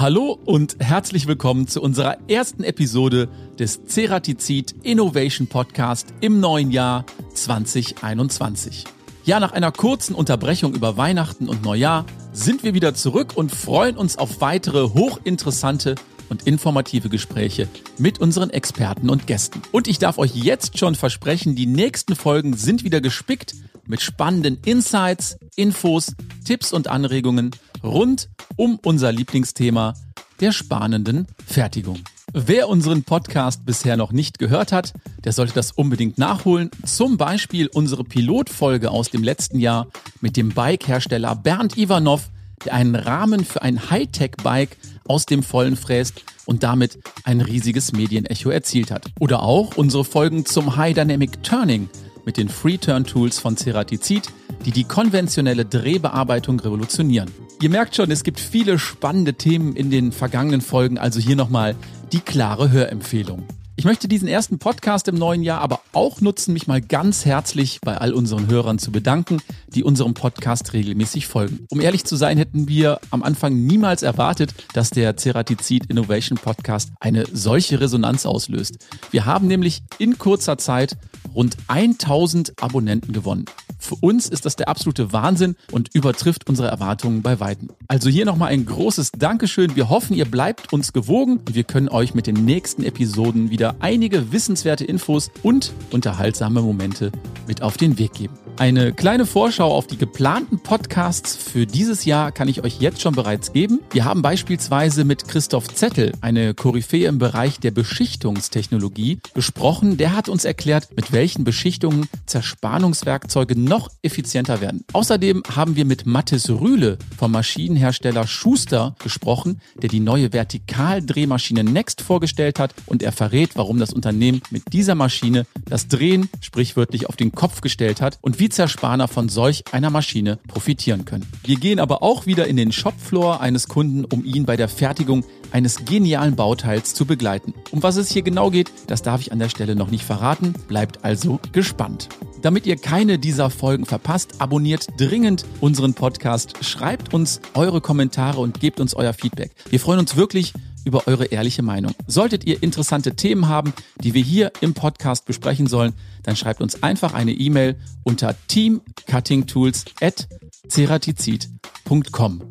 Hallo und herzlich willkommen zu unserer ersten Episode des Ceratizid Innovation Podcast im neuen Jahr 2021. Ja, nach einer kurzen Unterbrechung über Weihnachten und Neujahr sind wir wieder zurück und freuen uns auf weitere hochinteressante und informative Gespräche mit unseren Experten und Gästen. Und ich darf euch jetzt schon versprechen, die nächsten Folgen sind wieder gespickt mit spannenden Insights, Infos, Tipps und Anregungen rund um unser Lieblingsthema der spanenden Fertigung. Wer unseren Podcast bisher noch nicht gehört hat, der sollte das unbedingt nachholen. Zum Beispiel unsere Pilotfolge aus dem letzten Jahr mit dem Bike-Hersteller Bernd Ivanov, der einen Rahmen für ein Hightech-Bike aus dem Vollen fräst und damit ein riesiges Medienecho erzielt hat. Oder auch unsere Folgen zum High Dynamic Turning mit den Free-Turn-Tools von Ceratizid, die die konventionelle Drehbearbeitung revolutionieren. Ihr merkt schon, es gibt viele spannende Themen in den vergangenen Folgen, also hier nochmal die klare Hörempfehlung. Ich möchte diesen ersten Podcast im neuen Jahr aber auch nutzen, mich mal ganz herzlich bei all unseren Hörern zu bedanken, die unserem Podcast regelmäßig folgen. Um ehrlich zu sein, hätten wir am Anfang niemals erwartet, dass der Ceratizid Innovation Podcast eine solche Resonanz auslöst. Wir haben nämlich in kurzer Zeit rund 1000 Abonnenten gewonnen. Für uns ist das der absolute Wahnsinn und übertrifft unsere Erwartungen bei Weitem. Also hier nochmal ein großes Dankeschön. Wir hoffen, ihr bleibt uns gewogen und wir können euch mit den nächsten Episoden wieder einige wissenswerte Infos und unterhaltsame Momente mit auf den Weg geben. Eine kleine Vorschau auf die geplanten Podcasts für dieses Jahr kann ich euch jetzt schon bereits geben. Wir haben beispielsweise mit Christoph Zettel, eine Koryphäe im Bereich der Beschichtungstechnologie, gesprochen. Der hat uns erklärt, mit welchen Beschichtungen Zerspannungswerkzeuge noch effizienter werden. Außerdem haben wir mit Mathis Rühle vom Maschinenhersteller Schuster gesprochen, der die neue Vertikaldrehmaschine Next vorgestellt hat und er verrät, warum das Unternehmen mit dieser Maschine das Drehen sprichwörtlich auf den Kopf gestellt hat und wie Zerspaner von solch einer Maschine profitieren können. Wir gehen aber auch wieder in den Shopfloor eines Kunden, um ihn bei der Fertigung eines genialen Bauteils zu begleiten. Um was es hier genau geht, das darf ich an der Stelle noch nicht verraten, bleibt also gespannt. Damit ihr keine dieser Folgen verpasst, abonniert dringend unseren Podcast, schreibt uns eure Kommentare und gebt uns euer Feedback. Wir freuen uns wirklich über eure ehrliche Meinung. Solltet ihr interessante Themen haben, die wir hier im Podcast besprechen sollen, dann schreibt uns einfach eine E-Mail unter teamcuttingtools@ceratizid.com.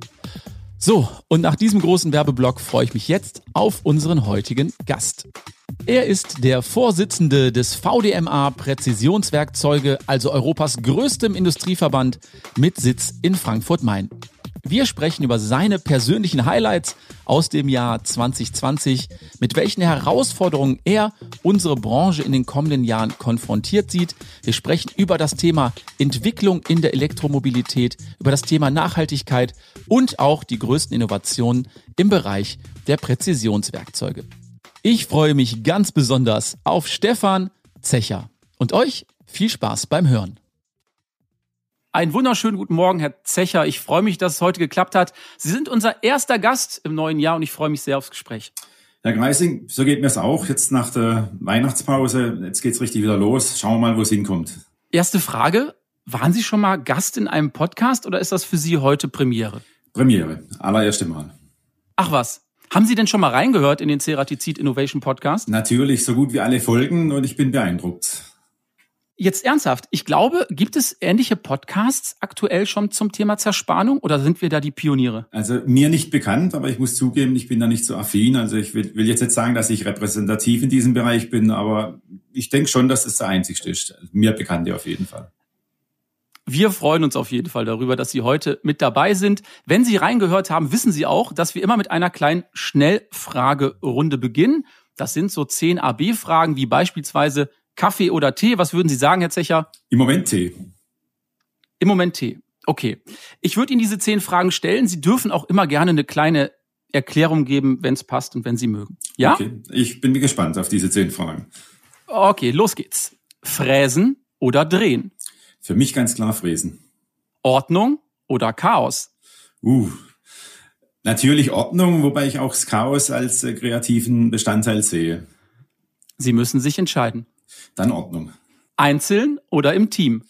So, und nach diesem großen Werbeblock freue ich mich jetzt auf unseren heutigen Gast. Er ist der Vorsitzende des VDMA Präzisionswerkzeuge, also Europas größtem Industrieverband mit Sitz in Frankfurt-Main. Wir sprechen über seine persönlichen Highlights aus dem Jahr 2020, mit welchen Herausforderungen er unsere Branche in den kommenden Jahren konfrontiert sieht. Wir sprechen über das Thema Entwicklung in der Elektromobilität, über das Thema Nachhaltigkeit und auch die größten Innovationen im Bereich der Präzisionswerkzeuge. Ich freue mich ganz besonders auf Stefan Zecher und euch viel Spaß beim Hören. Einen wunderschönen guten Morgen, Herr Zecher. Ich freue mich, dass es heute geklappt hat. Sie sind unser erster Gast im neuen Jahr und ich freue mich sehr aufs Gespräch. Herr Greising, so geht mir es auch. Jetzt nach der Weihnachtspause, jetzt geht's richtig wieder los. Schauen wir mal, wo es hinkommt. Erste Frage. Waren Sie schon mal Gast in einem Podcast oder ist das für Sie heute Premiere? Premiere, allererste Mal. Ach was. Haben Sie denn schon mal reingehört in den Ceratizid Innovation Podcast? Natürlich, so gut wie alle Folgen und ich bin beeindruckt. Jetzt ernsthaft, ich glaube, gibt es ähnliche Podcasts aktuell schon zum Thema Zerspannung oder sind wir da die Pioniere? Also mir nicht bekannt, aber ich muss zugeben, ich bin da nicht so affin. Also ich will, will jetzt nicht sagen, dass ich repräsentativ in diesem Bereich bin, aber ich denke schon, dass es der einzigste ist. Mir bekannte auf jeden Fall. Wir freuen uns auf jeden Fall darüber, dass Sie heute mit dabei sind. Wenn Sie reingehört haben, wissen Sie auch, dass wir immer mit einer kleinen Schnellfragerunde beginnen. Das sind so zehn AB-Fragen, wie beispielsweise Kaffee oder Tee? Was würden Sie sagen, Herr Zecher? Im Moment Tee. Im Moment Tee. Okay. Ich würde Ihnen diese zehn Fragen stellen. Sie dürfen auch immer gerne eine kleine Erklärung geben, wenn es passt und wenn Sie mögen. Ja? Okay. Ich bin gespannt auf diese zehn Fragen. Okay, los geht's. Fräsen oder drehen? Für mich ganz klar fräsen. Ordnung oder Chaos? Uh, natürlich Ordnung, wobei ich auch das Chaos als äh, kreativen Bestandteil sehe. Sie müssen sich entscheiden. Dann Ordnung. Einzeln oder im Team?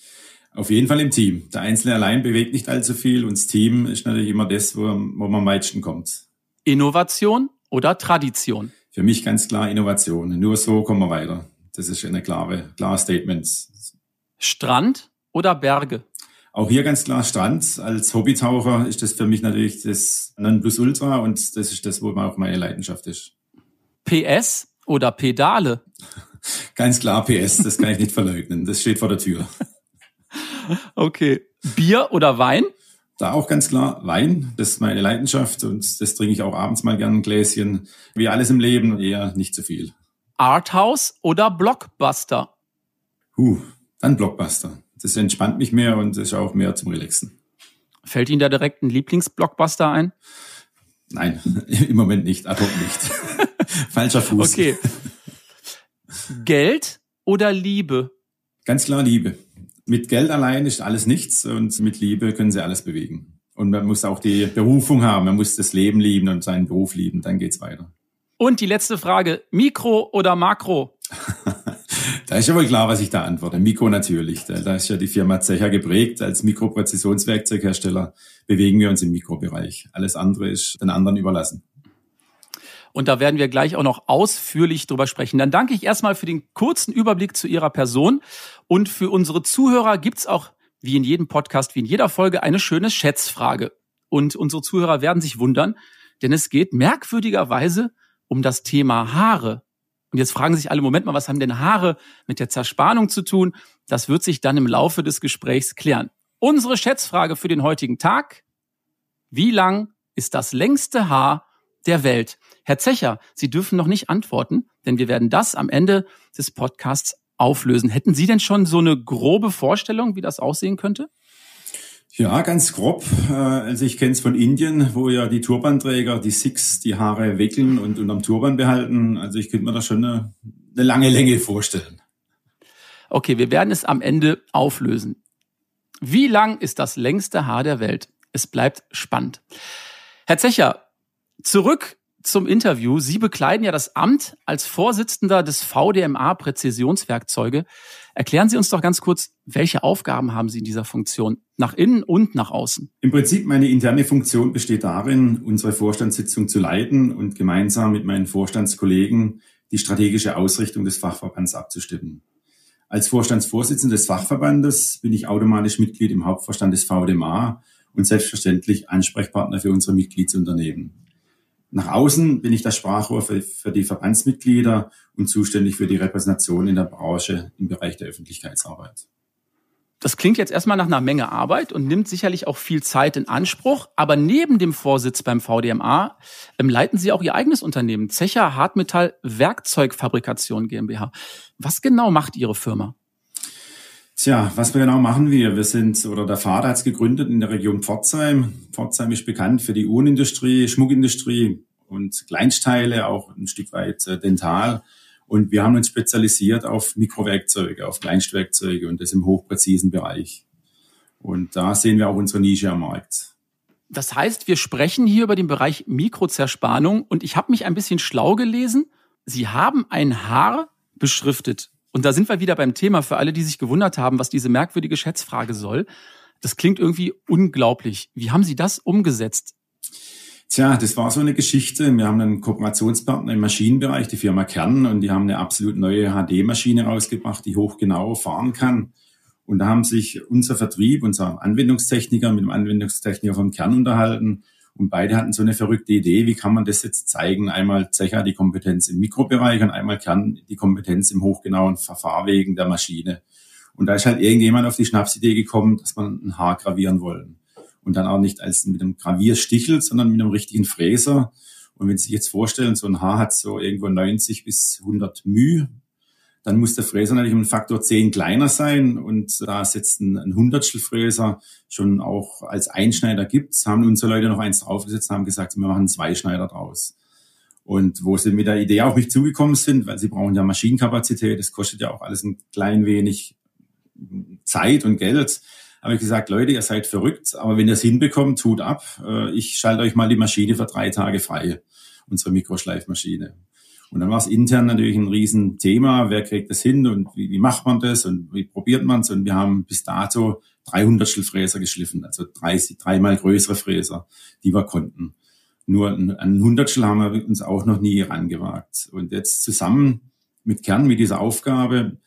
Auf jeden Fall im Team. Der Einzelne allein bewegt nicht allzu viel und das Team ist natürlich immer das, wo, wo man am meisten kommt. Innovation oder Tradition? Für mich ganz klar Innovation. Nur so kommen wir weiter. Das ist eine klare, klare Statement. Strand oder Berge? Auch hier ganz klar Strand. Als Hobbytaucher ist das für mich natürlich das Nonplusultra und das ist das, wo auch meine Leidenschaft ist. PS oder Pedale? Ganz klar PS, das kann ich nicht verleugnen. Das steht vor der Tür. Okay. Bier oder Wein? Da auch ganz klar Wein, das ist meine Leidenschaft und das trinke ich auch abends mal gern ein Gläschen. Wie alles im Leben, eher nicht zu viel. Arthouse oder Blockbuster? Huh, dann Blockbuster. Das entspannt mich mehr und ist auch mehr zum Relaxen. Fällt Ihnen da direkt ein Lieblingsblockbuster ein? Nein, im Moment nicht, ad hoc nicht. Falscher Fuß. Okay. Geld oder Liebe? Ganz klar Liebe. Mit Geld allein ist alles nichts und mit Liebe können sie alles bewegen. Und man muss auch die Berufung haben, man muss das Leben lieben und seinen Beruf lieben, dann geht's weiter. Und die letzte Frage, Mikro oder Makro? da ist ja wohl klar, was ich da antworte. Mikro natürlich. Da ist ja die Firma Zecher geprägt. Als Mikropräzisionswerkzeughersteller bewegen wir uns im Mikrobereich. Alles andere ist den anderen überlassen. Und da werden wir gleich auch noch ausführlich drüber sprechen. Dann danke ich erstmal für den kurzen Überblick zu Ihrer Person. Und für unsere Zuhörer gibt's auch, wie in jedem Podcast, wie in jeder Folge, eine schöne Schätzfrage. Und unsere Zuhörer werden sich wundern, denn es geht merkwürdigerweise um das Thema Haare. Und jetzt fragen sich alle, Moment mal, was haben denn Haare mit der Zerspannung zu tun? Das wird sich dann im Laufe des Gesprächs klären. Unsere Schätzfrage für den heutigen Tag. Wie lang ist das längste Haar der Welt? Herr Zecher, Sie dürfen noch nicht antworten, denn wir werden das am Ende des Podcasts auflösen. Hätten Sie denn schon so eine grobe Vorstellung, wie das aussehen könnte? Ja, ganz grob. Äh, also ich kenne es von Indien, wo ja die Turbanträger, die Sikhs, die Haare wickeln und unterm Turban behalten. Also ich könnte mir da schon eine, eine lange Länge vorstellen. Okay, wir werden es am Ende auflösen. Wie lang ist das längste Haar der Welt? Es bleibt spannend. Herr Zecher, zurück zum Interview. Sie bekleiden ja das Amt als Vorsitzender des VDMA Präzisionswerkzeuge. Erklären Sie uns doch ganz kurz, welche Aufgaben haben Sie in dieser Funktion, nach innen und nach außen? Im Prinzip meine interne Funktion besteht darin, unsere Vorstandssitzung zu leiten und gemeinsam mit meinen Vorstandskollegen die strategische Ausrichtung des Fachverbands abzustimmen. Als Vorstandsvorsitzender des Fachverbandes bin ich automatisch Mitglied im Hauptvorstand des VDMA und selbstverständlich Ansprechpartner für unsere Mitgliedsunternehmen. Nach außen bin ich das Sprachrohr für, für, die Verbandsmitglieder und zuständig für die Repräsentation in der Branche im Bereich der Öffentlichkeitsarbeit. Das klingt jetzt erstmal nach einer Menge Arbeit und nimmt sicherlich auch viel Zeit in Anspruch. Aber neben dem Vorsitz beim VDMA ähm, leiten Sie auch Ihr eigenes Unternehmen, Zecher Hartmetall Werkzeugfabrikation GmbH. Was genau macht Ihre Firma? Tja, was wir genau machen wir? Wir sind, oder der Vater hat es gegründet in der Region Pforzheim. Pforzheim ist bekannt für die Uhrenindustrie, Schmuckindustrie und Kleinsteile, auch ein Stück weit äh, Dental. Und wir haben uns spezialisiert auf Mikrowerkzeuge, auf Kleinstwerkzeuge und das im hochpräzisen Bereich. Und da sehen wir auch unsere Nische am Markt. Das heißt, wir sprechen hier über den Bereich Mikrozerspannung und ich habe mich ein bisschen schlau gelesen. Sie haben ein Haar beschriftet. Und da sind wir wieder beim Thema für alle, die sich gewundert haben, was diese merkwürdige Schätzfrage soll. Das klingt irgendwie unglaublich. Wie haben Sie das umgesetzt? Tja, das war so eine Geschichte. Wir haben einen Kooperationspartner im Maschinenbereich, die Firma Kern, und die haben eine absolut neue HD-Maschine rausgebracht, die hochgenau fahren kann. Und da haben sich unser Vertrieb, unser Anwendungstechniker mit dem Anwendungstechniker vom Kern unterhalten und beide hatten so eine verrückte Idee, wie kann man das jetzt zeigen? Einmal Zecher die Kompetenz im Mikrobereich und einmal Kern die Kompetenz im hochgenauen Verfahrwegen der Maschine. Und da ist halt irgendjemand auf die Schnapsidee gekommen, dass man ein Haar gravieren wollen. Und dann auch nicht als mit einem Gravierstichel, sondern mit einem richtigen Fräser. Und wenn Sie sich jetzt vorstellen, so ein Haar hat so irgendwo 90 bis 100 μ dann muss der Fräser natürlich um einen Faktor 10 kleiner sein und da es jetzt ein, ein Hundertstel Fräser schon auch als Einschneider gibt, haben unsere Leute noch eins draufgesetzt haben gesagt, wir machen zwei Schneider draus. Und wo sie mit der Idee auf mich zugekommen sind, weil sie brauchen ja Maschinenkapazität, das kostet ja auch alles ein klein wenig Zeit und Geld, habe ich gesagt, Leute, ihr seid verrückt, aber wenn ihr es hinbekommt, tut ab. Äh, ich schalte euch mal die Maschine für drei Tage frei, unsere Mikroschleifmaschine. Und dann war es intern natürlich ein Riesenthema. Wer kriegt das hin und wie, wie macht man das und wie probiert man es? Und wir haben bis dato 300 Fräser geschliffen, also 30, dreimal größere Fräser, die wir konnten. Nur ein Hundertstel haben wir uns auch noch nie rangewagt. Und jetzt zusammen mit Kern, mit dieser Aufgabe,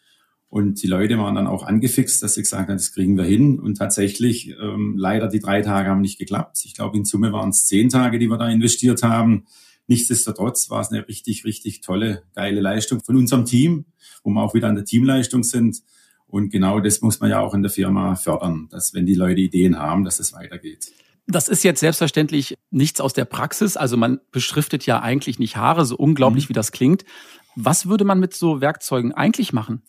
und die Leute waren dann auch angefixt, dass sie gesagt haben, das kriegen wir hin. Und tatsächlich, ähm, leider die drei Tage haben nicht geklappt. Ich glaube, in Summe waren es zehn Tage, die wir da investiert haben. Nichtsdestotrotz war es eine richtig, richtig tolle, geile Leistung von unserem Team, wo wir auch wieder an der Teamleistung sind. Und genau das muss man ja auch in der Firma fördern, dass wenn die Leute Ideen haben, dass es weitergeht. Das ist jetzt selbstverständlich nichts aus der Praxis. Also man beschriftet ja eigentlich nicht Haare, so unglaublich mhm. wie das klingt. Was würde man mit so Werkzeugen eigentlich machen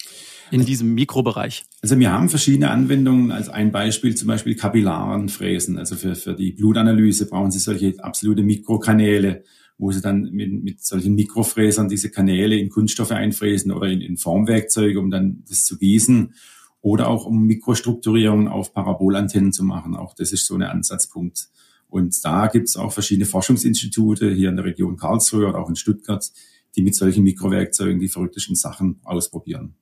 in diesem Mikrobereich? Also wir haben verschiedene Anwendungen. Als ein Beispiel zum Beispiel Kapillarenfräsen. Also für, für die Blutanalyse brauchen Sie solche absolute Mikrokanäle, wo Sie dann mit, mit solchen Mikrofräsern diese Kanäle in Kunststoffe einfräsen oder in, in Formwerkzeuge, um dann das zu gießen. Oder auch um Mikrostrukturierung auf Parabolantennen zu machen. Auch das ist so ein Ansatzpunkt. Und da gibt es auch verschiedene Forschungsinstitute hier in der Region Karlsruhe oder auch in Stuttgart, die mit solchen Mikrowerkzeugen die verrücktesten Sachen ausprobieren.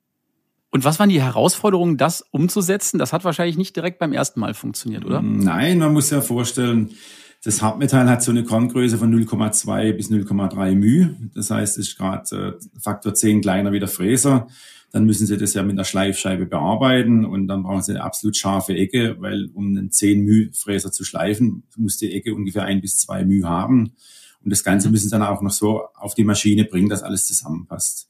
Und was waren die Herausforderungen, das umzusetzen? Das hat wahrscheinlich nicht direkt beim ersten Mal funktioniert, oder? Nein, man muss ja vorstellen, das Hartmetall hat so eine Korngröße von 0,2 bis 0,3 μ. Das heißt, es ist gerade äh, Faktor 10 kleiner wie der Fräser. Dann müssen Sie das ja mit einer Schleifscheibe bearbeiten und dann brauchen Sie eine absolut scharfe Ecke, weil um einen 10 μ Fräser zu schleifen, muss die Ecke ungefähr ein bis zwei μ haben. Und das Ganze müssen sie dann auch noch so auf die Maschine bringen, dass alles zusammenpasst.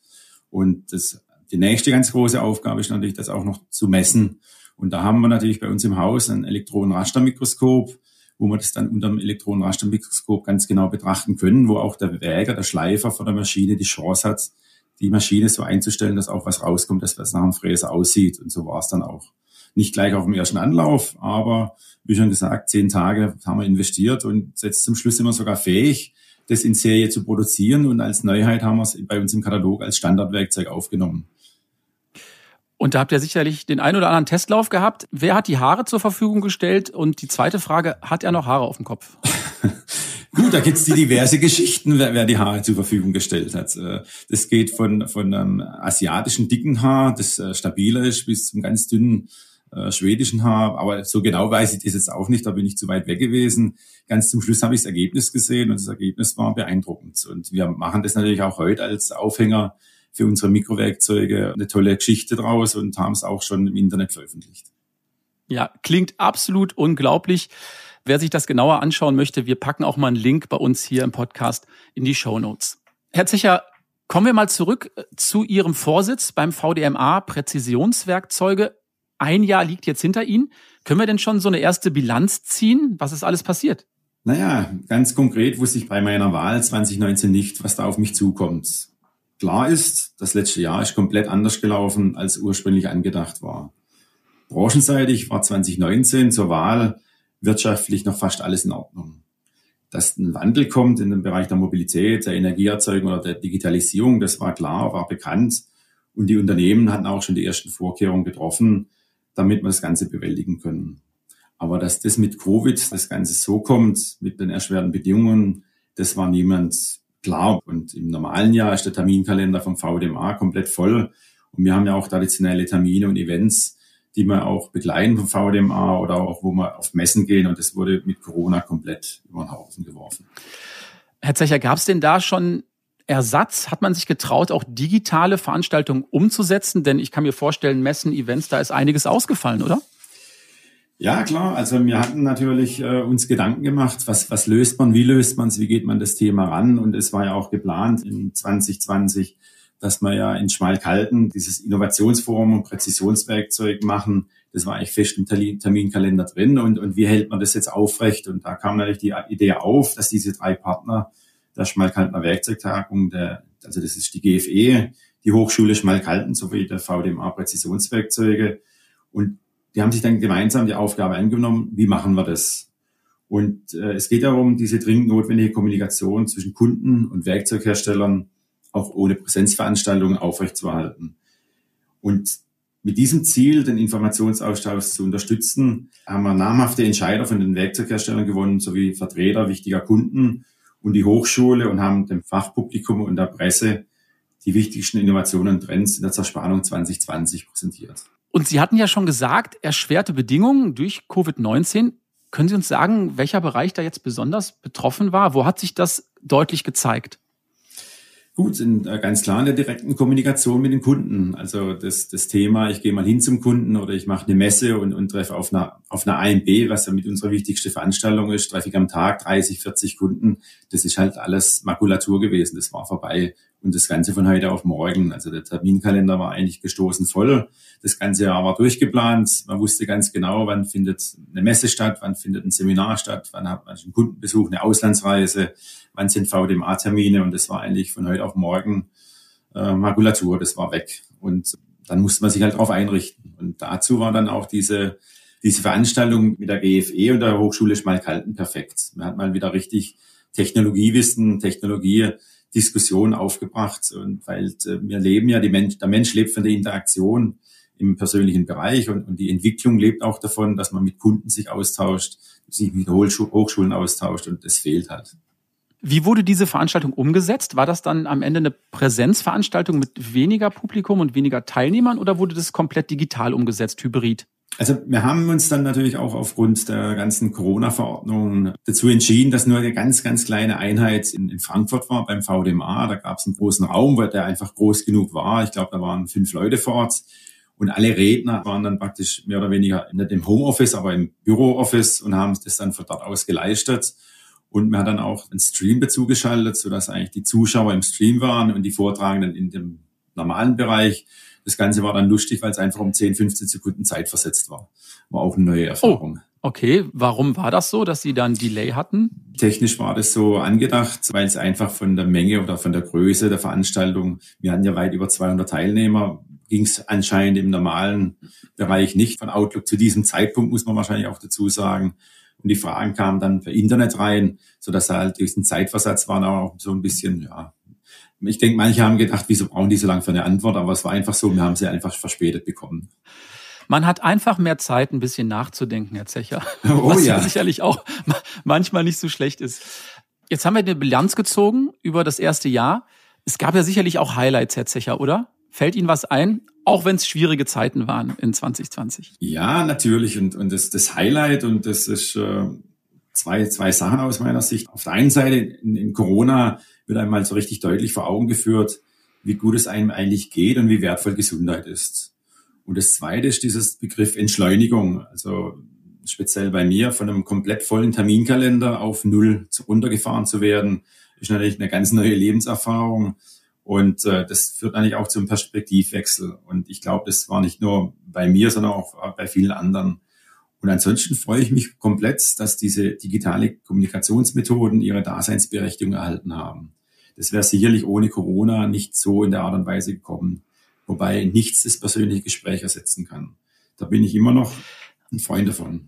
Und das, die nächste ganz große Aufgabe ist natürlich, das auch noch zu messen. Und da haben wir natürlich bei uns im Haus ein Elektronenrastermikroskop, wo wir das dann unter dem Elektronenrastermikroskop ganz genau betrachten können, wo auch der Wäger, der Schleifer von der Maschine die Chance hat, die Maschine so einzustellen, dass auch was rauskommt, dass was nach dem Fräser aussieht. Und so war es dann auch. Nicht gleich auf dem ersten Anlauf, aber wie schon gesagt, zehn Tage haben wir investiert und jetzt zum Schluss sind wir sogar fähig, das in Serie zu produzieren. Und als Neuheit haben wir es bei uns im Katalog als Standardwerkzeug aufgenommen. Und da habt ihr sicherlich den ein oder anderen Testlauf gehabt. Wer hat die Haare zur Verfügung gestellt? Und die zweite Frage, hat er noch Haare auf dem Kopf? Gut, da gibt's die diverse Geschichten, wer, wer die Haare zur Verfügung gestellt hat. Äh, das geht von, von einem asiatischen dicken Haar, das äh, stabiler ist, bis zum ganz dünnen äh, schwedischen Haar, aber so genau weiß ich das jetzt auch nicht, da bin ich zu weit weg gewesen. Ganz zum Schluss habe ich das Ergebnis gesehen und das Ergebnis war beeindruckend. Und wir machen das natürlich auch heute als Aufhänger für unsere Mikrowerkzeuge eine tolle Geschichte draus und haben es auch schon im Internet veröffentlicht. Ja, klingt absolut unglaublich. Wer sich das genauer anschauen möchte, wir packen auch mal einen Link bei uns hier im Podcast in die Show Notes. Herr Zecher, kommen wir mal zurück äh, zu Ihrem Vorsitz beim VDMA Präzisionswerkzeuge ein Jahr liegt jetzt hinter Ihnen. Können wir denn schon so eine erste Bilanz ziehen? Was ist alles passiert? Naja, ganz konkret wusste ich bei meiner Wahl 2019 nicht, was da auf mich zukommt. Klar ist, das letzte Jahr ist komplett anders gelaufen, als ursprünglich angedacht war. Branchenseitig war 2019 zur Wahl wirtschaftlich noch fast alles in Ordnung. Dass ein Wandel kommt in den Bereich der Mobilität, der Energieerzeugung oder der Digitalisierung, das war klar, war bekannt. Und die Unternehmen hatten auch schon die ersten Vorkehrungen getroffen, damit wir das Ganze bewältigen können. Aber dass das mit Covid das Ganze so kommt, mit den erschwerten Bedingungen, das war niemand klar. Und im normalen Jahr ist der Terminkalender vom VDMA komplett voll. Und wir haben ja auch traditionelle Termine und Events, die wir auch begleiten vom VDMA oder auch wo wir auf Messen gehen. Und das wurde mit Corona komplett über den Haufen geworfen. Herr Zecher, gab es denn da schon Ersatz? Hat man sich getraut, auch digitale Veranstaltungen umzusetzen? Denn ich kann mir vorstellen, Messen, Events, da ist einiges ausgefallen, oder? Ja, klar. Also wir hatten natürlich äh, uns Gedanken gemacht, was, was löst man, wie löst man es, wie geht man das Thema ran? Und es war ja auch geplant in 2020, dass wir ja in Schmalkalden dieses Innovationsforum und Präzisionswerkzeug machen. Das war eigentlich fest im Terminkalender drin. Und, und wie hält man das jetzt aufrecht? Und da kam natürlich die Idee auf, dass diese drei Partner der Schmalkaltener Werkzeugtagung, der, also das ist die GFE, die Hochschule Schmalkalten sowie der VDMA Präzisionswerkzeuge. Und die haben sich dann gemeinsam die Aufgabe angenommen, wie machen wir das? Und äh, es geht darum, diese dringend notwendige Kommunikation zwischen Kunden und Werkzeugherstellern auch ohne Präsenzveranstaltungen aufrechtzuerhalten. Und mit diesem Ziel, den Informationsaustausch zu unterstützen, haben wir namhafte Entscheider von den Werkzeugherstellern gewonnen, sowie Vertreter wichtiger Kunden und die Hochschule und haben dem Fachpublikum und der Presse die wichtigsten Innovationen und Trends in der Zerspannung 2020 präsentiert. Und Sie hatten ja schon gesagt, erschwerte Bedingungen durch Covid-19. Können Sie uns sagen, welcher Bereich da jetzt besonders betroffen war? Wo hat sich das deutlich gezeigt? Gut, sind äh, ganz klar in der direkten Kommunikation mit den Kunden. Also das, das Thema, ich gehe mal hin zum Kunden oder ich mache eine Messe und, und treffe auf einer, auf einer AMB, was ja mit unserer wichtigste Veranstaltung ist, treffe ich am Tag 30, 40 Kunden. Das ist halt alles Makulatur gewesen. Das war vorbei. Und das Ganze von heute auf morgen. Also der Terminkalender war eigentlich gestoßen voll. Das ganze Jahr war durchgeplant. Man wusste ganz genau, wann findet eine Messe statt, wann findet ein Seminar statt, wann hat man einen Kundenbesuch, eine Auslandsreise, wann sind VDMA-Termine. Und das war eigentlich von heute auf morgen äh, Makulatur. Das war weg. Und dann musste man sich halt darauf einrichten. Und dazu war dann auch diese diese Veranstaltung mit der GFE und der Hochschule Schmalkalden perfekt. Man hat mal wieder richtig Technologiewissen, Technologie Diskussion aufgebracht. Und weil äh, wir leben ja, Mensch, der Mensch lebt von der Interaktion im persönlichen Bereich und, und die Entwicklung lebt auch davon, dass man mit Kunden sich austauscht, sich mit Hochschulen austauscht und das fehlt halt. Wie wurde diese Veranstaltung umgesetzt? War das dann am Ende eine Präsenzveranstaltung mit weniger Publikum und weniger Teilnehmern oder wurde das komplett digital umgesetzt, hybrid? Also wir haben uns dann natürlich auch aufgrund der ganzen Corona-Verordnung dazu entschieden, dass nur eine ganz, ganz kleine Einheit in, in Frankfurt war beim VDMA. Da gab es einen großen Raum, weil der einfach groß genug war. Ich glaube, da waren fünf Leute vor Ort. Und alle Redner waren dann praktisch mehr oder weniger nicht im Homeoffice, aber im Bürooffice und haben das dann von dort aus geleistet. Und man hat dann auch einen Stream dazu geschaltet, sodass eigentlich die Zuschauer im Stream waren und die Vortragenden in dem normalen Bereich. Das Ganze war dann lustig, weil es einfach um 10, 15 Sekunden Zeit versetzt war. War auch eine neue Erfahrung. Oh, okay, warum war das so, dass Sie dann Delay hatten? Technisch war das so angedacht, weil es einfach von der Menge oder von der Größe der Veranstaltung, wir hatten ja weit über 200 Teilnehmer, ging es anscheinend im normalen Bereich nicht. Von Outlook zu diesem Zeitpunkt muss man wahrscheinlich auch dazu sagen. Und die Fragen kamen dann per Internet rein, so dass halt durch den Zeitversatz waren auch so ein bisschen, ja, ich denke, manche haben gedacht, wieso brauchen die so lange für eine Antwort, aber es war einfach so, wir haben sie einfach verspätet bekommen. Man hat einfach mehr Zeit, ein bisschen nachzudenken, Herr Zecher. Oh, was ja. sicherlich auch manchmal nicht so schlecht ist. Jetzt haben wir eine Bilanz gezogen über das erste Jahr. Es gab ja sicherlich auch Highlights, Herr Zecher, oder? Fällt Ihnen was ein, auch wenn es schwierige Zeiten waren in 2020? Ja, natürlich. Und, und das, das Highlight, und das ist äh, zwei, zwei Sachen aus meiner Sicht. Auf der einen Seite in, in Corona wird einmal so richtig deutlich vor Augen geführt, wie gut es einem eigentlich geht und wie wertvoll Gesundheit ist. Und das Zweite ist dieses Begriff Entschleunigung. Also speziell bei mir von einem komplett vollen Terminkalender auf null runtergefahren zu werden, ist natürlich eine ganz neue Lebenserfahrung. Und äh, das führt eigentlich auch zum Perspektivwechsel. Und ich glaube, das war nicht nur bei mir, sondern auch bei vielen anderen. Und ansonsten freue ich mich komplett, dass diese digitale Kommunikationsmethoden ihre Daseinsberechtigung erhalten haben. Das wäre sicherlich ohne Corona nicht so in der Art und Weise gekommen, wobei nichts das persönliche Gespräch ersetzen kann. Da bin ich immer noch ein Freund davon.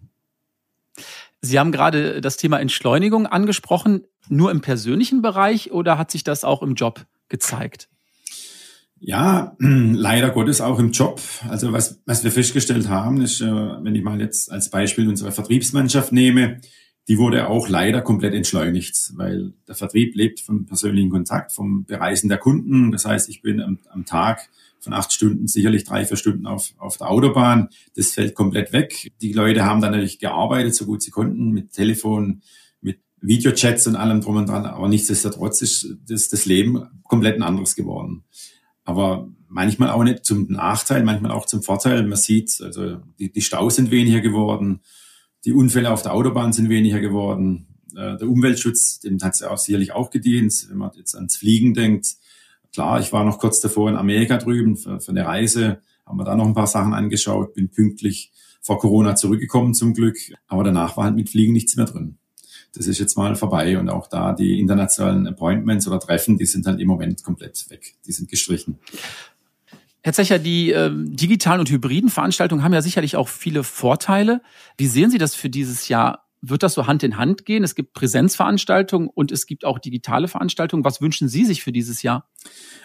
Sie haben gerade das Thema Entschleunigung angesprochen. Nur im persönlichen Bereich oder hat sich das auch im Job gezeigt? Ja, leider Gottes auch im Job. Also was, was wir festgestellt haben, ist, äh, wenn ich mal jetzt als Beispiel unsere Vertriebsmannschaft nehme, die wurde auch leider komplett entschleunigt, weil der Vertrieb lebt vom persönlichen Kontakt, vom Bereisen der Kunden. Das heißt, ich bin am, am Tag von acht Stunden sicherlich drei, vier Stunden auf, auf der Autobahn. Das fällt komplett weg. Die Leute haben dann natürlich gearbeitet, so gut sie konnten, mit Telefon, mit Videochats und allem drum und dran. Aber nichtsdestotrotz ist das, das Leben komplett ein anderes geworden aber manchmal auch nicht zum Nachteil, manchmal auch zum Vorteil. Man sieht, also die, die Staus sind weniger geworden, die Unfälle auf der Autobahn sind weniger geworden. Äh, der Umweltschutz, dem hat es auch sicherlich auch gedient, wenn man jetzt ans Fliegen denkt. Klar, ich war noch kurz davor in Amerika drüben für, für eine Reise, haben wir da noch ein paar Sachen angeschaut, bin pünktlich vor Corona zurückgekommen zum Glück, aber danach war halt mit Fliegen nichts mehr drin das ist jetzt mal vorbei. Und auch da die internationalen Appointments oder Treffen, die sind halt im Moment komplett weg. Die sind gestrichen. Herr Zecher, die äh, digitalen und hybriden Veranstaltungen haben ja sicherlich auch viele Vorteile. Wie sehen Sie das für dieses Jahr? Wird das so Hand in Hand gehen? Es gibt Präsenzveranstaltungen und es gibt auch digitale Veranstaltungen. Was wünschen Sie sich für dieses Jahr?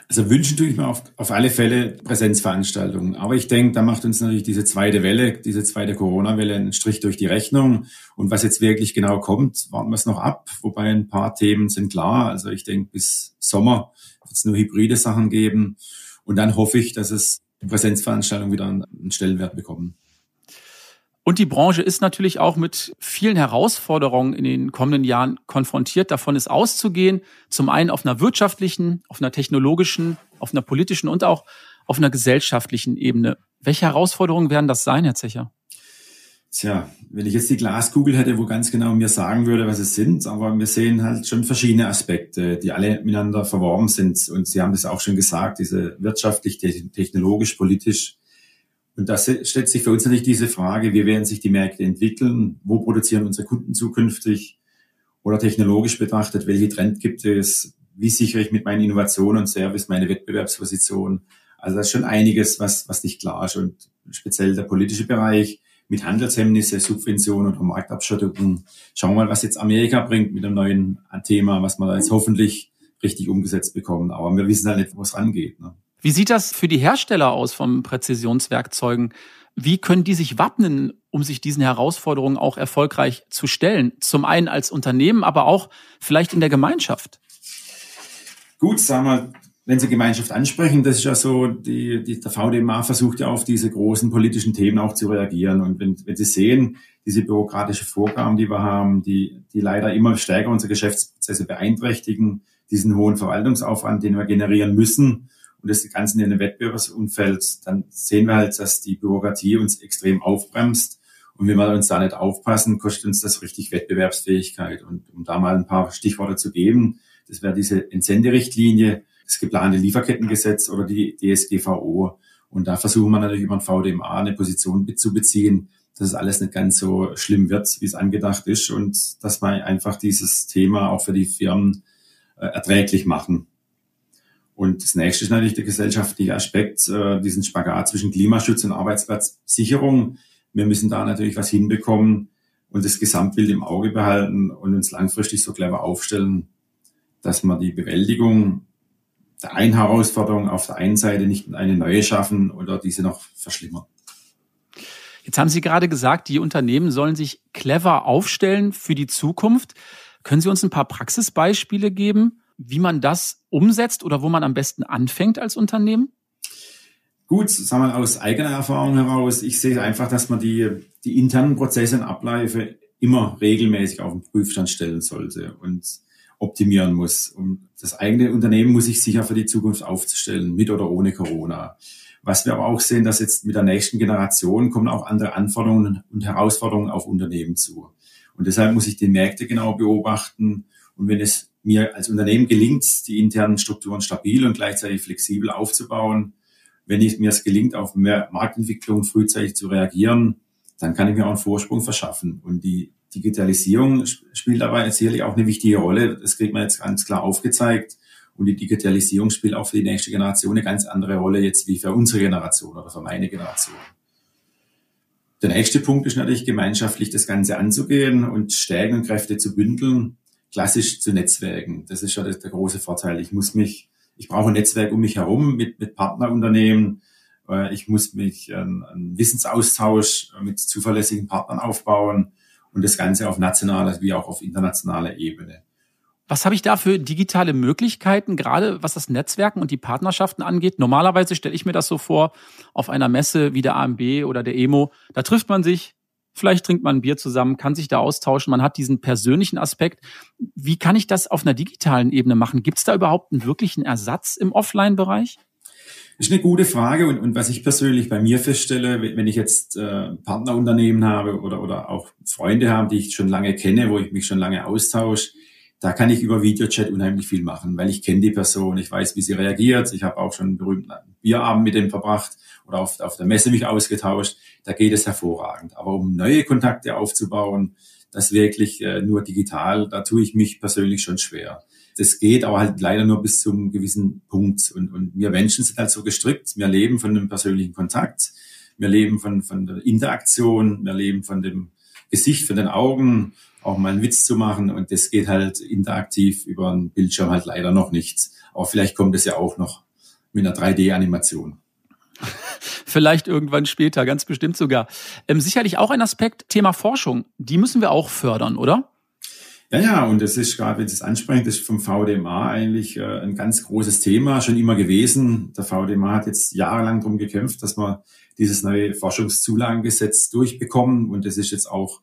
Also wünschen tue ich mir auf, auf alle Fälle Präsenzveranstaltungen. Aber ich denke, da macht uns natürlich diese zweite Welle, diese zweite Corona-Welle einen Strich durch die Rechnung. Und was jetzt wirklich genau kommt, warten wir es noch ab. Wobei ein paar Themen sind klar. Also ich denke, bis Sommer wird es nur hybride Sachen geben. Und dann hoffe ich, dass es Präsenzveranstaltungen wieder einen Stellenwert bekommen. Und die Branche ist natürlich auch mit vielen Herausforderungen in den kommenden Jahren konfrontiert. Davon ist auszugehen, zum einen auf einer wirtschaftlichen, auf einer technologischen, auf einer politischen und auch auf einer gesellschaftlichen Ebene. Welche Herausforderungen werden das sein, Herr Zecher? Tja, wenn ich jetzt die Glaskugel hätte, wo ganz genau mir sagen würde, was es sind, aber wir sehen halt schon verschiedene Aspekte, die alle miteinander verworben sind. Und Sie haben das auch schon gesagt, diese wirtschaftlich, technologisch, politisch und da stellt sich für uns natürlich diese Frage, wie werden sich die Märkte entwickeln? Wo produzieren unsere Kunden zukünftig? Oder technologisch betrachtet, welche Trend gibt es? Wie sichere ich mit meinen Innovationen und Service meine Wettbewerbsposition? Also das ist schon einiges, was, was nicht klar ist. Und speziell der politische Bereich mit Handelshemmnisse, Subventionen oder Marktabschottungen. Schauen wir mal, was jetzt Amerika bringt mit einem neuen Thema, was wir da jetzt hoffentlich richtig umgesetzt bekommen. Aber wir wissen halt nicht, wo es rangeht. Ne? Wie sieht das für die Hersteller aus von Präzisionswerkzeugen? Wie können die sich wappnen, um sich diesen Herausforderungen auch erfolgreich zu stellen? Zum einen als Unternehmen, aber auch vielleicht in der Gemeinschaft. Gut, sagen wir, wenn Sie Gemeinschaft ansprechen, das ist ja so, die, die, der VDMA versucht ja auf diese großen politischen Themen auch zu reagieren. Und wenn, wenn Sie sehen, diese bürokratische Vorgaben, die wir haben, die, die leider immer stärker unsere Geschäftsprozesse beeinträchtigen, diesen hohen Verwaltungsaufwand, den wir generieren müssen, und das Ganze in einem Wettbewerbsumfeld, dann sehen wir halt, dass die Bürokratie uns extrem aufbremst. Und wenn wir uns da nicht aufpassen, kostet uns das richtig Wettbewerbsfähigkeit. Und um da mal ein paar Stichworte zu geben, das wäre diese Entsenderichtlinie, das geplante Lieferkettengesetz oder die DSGVO. Und da versuchen wir natürlich über ein VDMA eine Position zu beziehen, dass es alles nicht ganz so schlimm wird, wie es angedacht ist und dass wir einfach dieses Thema auch für die Firmen äh, erträglich machen. Und das nächste ist natürlich der gesellschaftliche Aspekt, äh, diesen Spagat zwischen Klimaschutz und Arbeitsplatzsicherung. Wir müssen da natürlich was hinbekommen und das Gesamtbild im Auge behalten und uns langfristig so clever aufstellen, dass wir die Bewältigung der einen Herausforderung auf der einen Seite nicht eine neue schaffen oder diese noch verschlimmern. Jetzt haben Sie gerade gesagt, die Unternehmen sollen sich clever aufstellen für die Zukunft. Können Sie uns ein paar Praxisbeispiele geben, wie man das umsetzt oder wo man am besten anfängt als Unternehmen? Gut, sagen wir aus eigener Erfahrung heraus, ich sehe einfach, dass man die, die internen Prozesse und Abläufe immer regelmäßig auf den Prüfstand stellen sollte und optimieren muss. Und das eigene Unternehmen muss sich sicher für die Zukunft aufzustellen, mit oder ohne Corona. Was wir aber auch sehen, dass jetzt mit der nächsten Generation kommen auch andere Anforderungen und Herausforderungen auf Unternehmen zu. Und deshalb muss ich die Märkte genau beobachten. Und wenn es mir als Unternehmen gelingt, die internen Strukturen stabil und gleichzeitig flexibel aufzubauen, wenn ich, mir es gelingt, auf mehr Marktentwicklung frühzeitig zu reagieren, dann kann ich mir auch einen Vorsprung verschaffen. Und die Digitalisierung spielt dabei sicherlich auch eine wichtige Rolle. Das kriegt man jetzt ganz klar aufgezeigt. Und die Digitalisierung spielt auch für die nächste Generation eine ganz andere Rolle jetzt wie für unsere Generation oder für meine Generation. Der nächste Punkt ist natürlich gemeinschaftlich das Ganze anzugehen und Stärken und Kräfte zu bündeln klassisch zu Netzwerken. Das ist ja der, der große Vorteil. Ich muss mich, ich brauche ein Netzwerk um mich herum mit, mit Partnerunternehmen. Äh, ich muss mich einen, einen Wissensaustausch mit zuverlässigen Partnern aufbauen und das Ganze auf nationaler wie auch auf internationaler Ebene. Was habe ich da für digitale Möglichkeiten, gerade was das Netzwerken und die Partnerschaften angeht? Normalerweise stelle ich mir das so vor, auf einer Messe wie der AMB oder der EMO, da trifft man sich, Vielleicht trinkt man ein Bier zusammen, kann sich da austauschen. Man hat diesen persönlichen Aspekt. Wie kann ich das auf einer digitalen Ebene machen? Gibt es da überhaupt einen wirklichen Ersatz im Offline-Bereich? Ist eine gute Frage und, und was ich persönlich bei mir feststelle, wenn ich jetzt äh, Partnerunternehmen habe oder, oder auch Freunde habe, die ich schon lange kenne, wo ich mich schon lange austausche, da kann ich über Videochat unheimlich viel machen, weil ich kenne die Person, ich weiß, wie sie reagiert. Ich habe auch schon einen berühmten Bierabend mit dem verbracht oder auf, auf der Messe mich ausgetauscht. Da geht es hervorragend. Aber um neue Kontakte aufzubauen, das wirklich äh, nur digital, da tue ich mich persönlich schon schwer. Das geht aber halt leider nur bis zum gewissen Punkt. Und, und wir Menschen sind halt so gestrickt. Wir leben von dem persönlichen Kontakt. Wir leben von, von der Interaktion. Wir leben von dem Gesicht, von den Augen auch mal einen Witz zu machen. Und das geht halt interaktiv über einen Bildschirm halt leider noch nicht. Aber vielleicht kommt es ja auch noch mit einer 3D-Animation. Vielleicht irgendwann später, ganz bestimmt sogar. Ähm, sicherlich auch ein Aspekt, Thema Forschung. Die müssen wir auch fördern, oder? Ja, ja, und das ist gerade, wenn Sie es ansprechen, das ist vom VDMA eigentlich äh, ein ganz großes Thema, schon immer gewesen. Der VDMA hat jetzt jahrelang darum gekämpft, dass wir dieses neue Forschungszulagengesetz durchbekommen. Und das ist jetzt auch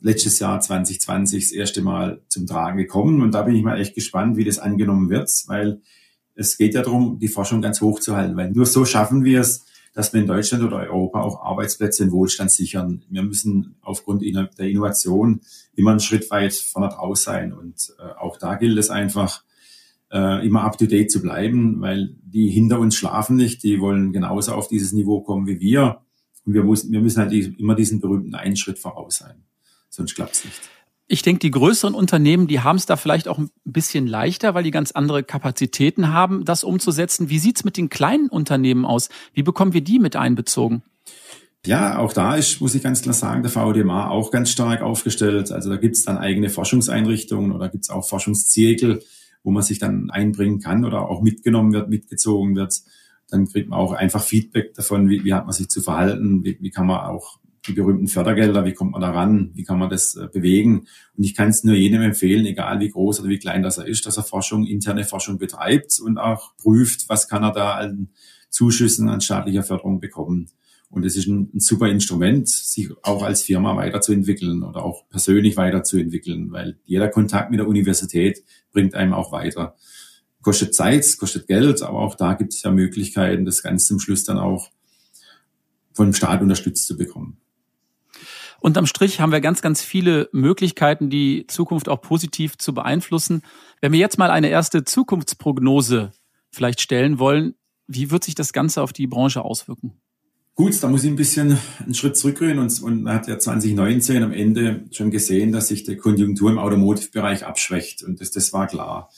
letztes Jahr 2020 das erste Mal zum Tragen gekommen. Und da bin ich mal echt gespannt, wie das angenommen wird, weil es geht ja darum, die Forschung ganz hoch zu halten, weil nur so schaffen wir es, dass wir in Deutschland oder Europa auch Arbeitsplätze und Wohlstand sichern. Wir müssen aufgrund der Innovation immer einen Schritt weit vorne draus sein. Und äh, auch da gilt es einfach, äh, immer up-to-date zu bleiben, weil die hinter uns schlafen nicht, die wollen genauso auf dieses Niveau kommen wie wir. Und wir müssen, wir müssen halt immer diesen berühmten einen Schritt voraus sein. Sonst klappt's nicht. Ich denke, die größeren Unternehmen, die haben es da vielleicht auch ein bisschen leichter, weil die ganz andere Kapazitäten haben, das umzusetzen. Wie sieht's mit den kleinen Unternehmen aus? Wie bekommen wir die mit einbezogen? Ja, auch da ist, muss ich ganz klar sagen, der VDMA auch ganz stark aufgestellt. Also da gibt's dann eigene Forschungseinrichtungen oder gibt's auch Forschungszirkel, wo man sich dann einbringen kann oder auch mitgenommen wird, mitgezogen wird. Dann kriegt man auch einfach Feedback davon, wie, wie hat man sich zu verhalten, wie, wie kann man auch die berühmten Fördergelder, wie kommt man da ran, wie kann man das äh, bewegen. Und ich kann es nur jedem empfehlen, egal wie groß oder wie klein das er ist, dass er Forschung, interne Forschung betreibt und auch prüft, was kann er da an Zuschüssen, an staatlicher Förderung bekommen. Und es ist ein, ein, super Instrument, sich auch als Firma weiterzuentwickeln oder auch persönlich weiterzuentwickeln, weil jeder Kontakt mit der Universität bringt einem auch weiter. Kostet Zeit, kostet Geld, aber auch da gibt es ja Möglichkeiten, das Ganze zum Schluss dann auch vom Staat unterstützt zu bekommen. Unterm Strich haben wir ganz, ganz viele Möglichkeiten, die Zukunft auch positiv zu beeinflussen. Wenn wir jetzt mal eine erste Zukunftsprognose vielleicht stellen wollen, wie wird sich das Ganze auf die Branche auswirken? Gut, da muss ich ein bisschen einen Schritt zurückgehen und, und man hat ja 2019 am Ende schon gesehen, dass sich die Konjunktur im Automotive-Bereich abschwächt und das, das war klar.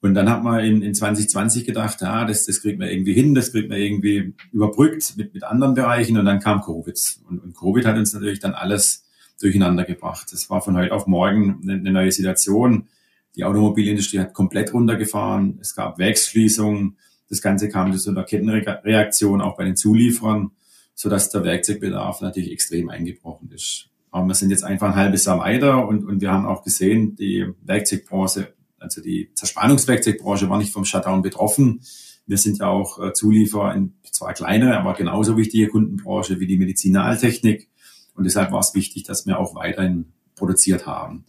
Und dann hat man in, in 2020 gedacht, ja, das, das kriegt man irgendwie hin, das kriegt man irgendwie überbrückt mit, mit anderen Bereichen und dann kam Covid. Und, und Covid hat uns natürlich dann alles durcheinander gebracht. Das war von heute auf morgen eine, eine neue Situation. Die Automobilindustrie hat komplett runtergefahren. Es gab Werksschließungen. Das Ganze kam zu einer Kettenreaktion auch bei den Zulieferern, sodass der Werkzeugbedarf natürlich extrem eingebrochen ist. Aber wir sind jetzt einfach ein halbes Jahr weiter und, und wir haben auch gesehen, die Werkzeugbranche also die Zerspannungswerkzeugbranche war nicht vom Shutdown betroffen. Wir sind ja auch äh, Zulieferer in zwar kleinere, aber genauso wichtige Kundenbranche wie die Medizinaltechnik. Und deshalb war es wichtig, dass wir auch weiterhin produziert haben.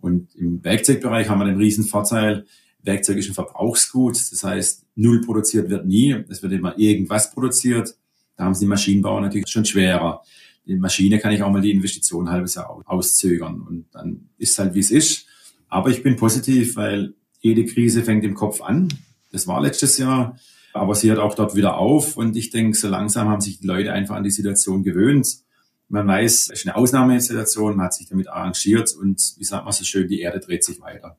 Und im Werkzeugbereich haben wir den riesen Vorteil, Werkzeug ist ein Verbrauchsgut. Das heißt, null produziert wird nie. Es wird immer irgendwas produziert. Da haben sie die Maschinenbauer natürlich schon schwerer. Die Maschine kann ich auch mal die Investition halbes Jahr auszögern. Und dann ist halt, wie es ist. Aber ich bin positiv, weil jede Krise fängt im Kopf an. Das war letztes Jahr. Aber sie hört auch dort wieder auf. Und ich denke, so langsam haben sich die Leute einfach an die Situation gewöhnt. Man weiß, es ist eine Ausnahmesituation, man hat sich damit arrangiert und wie sagt man so schön, die Erde dreht sich weiter.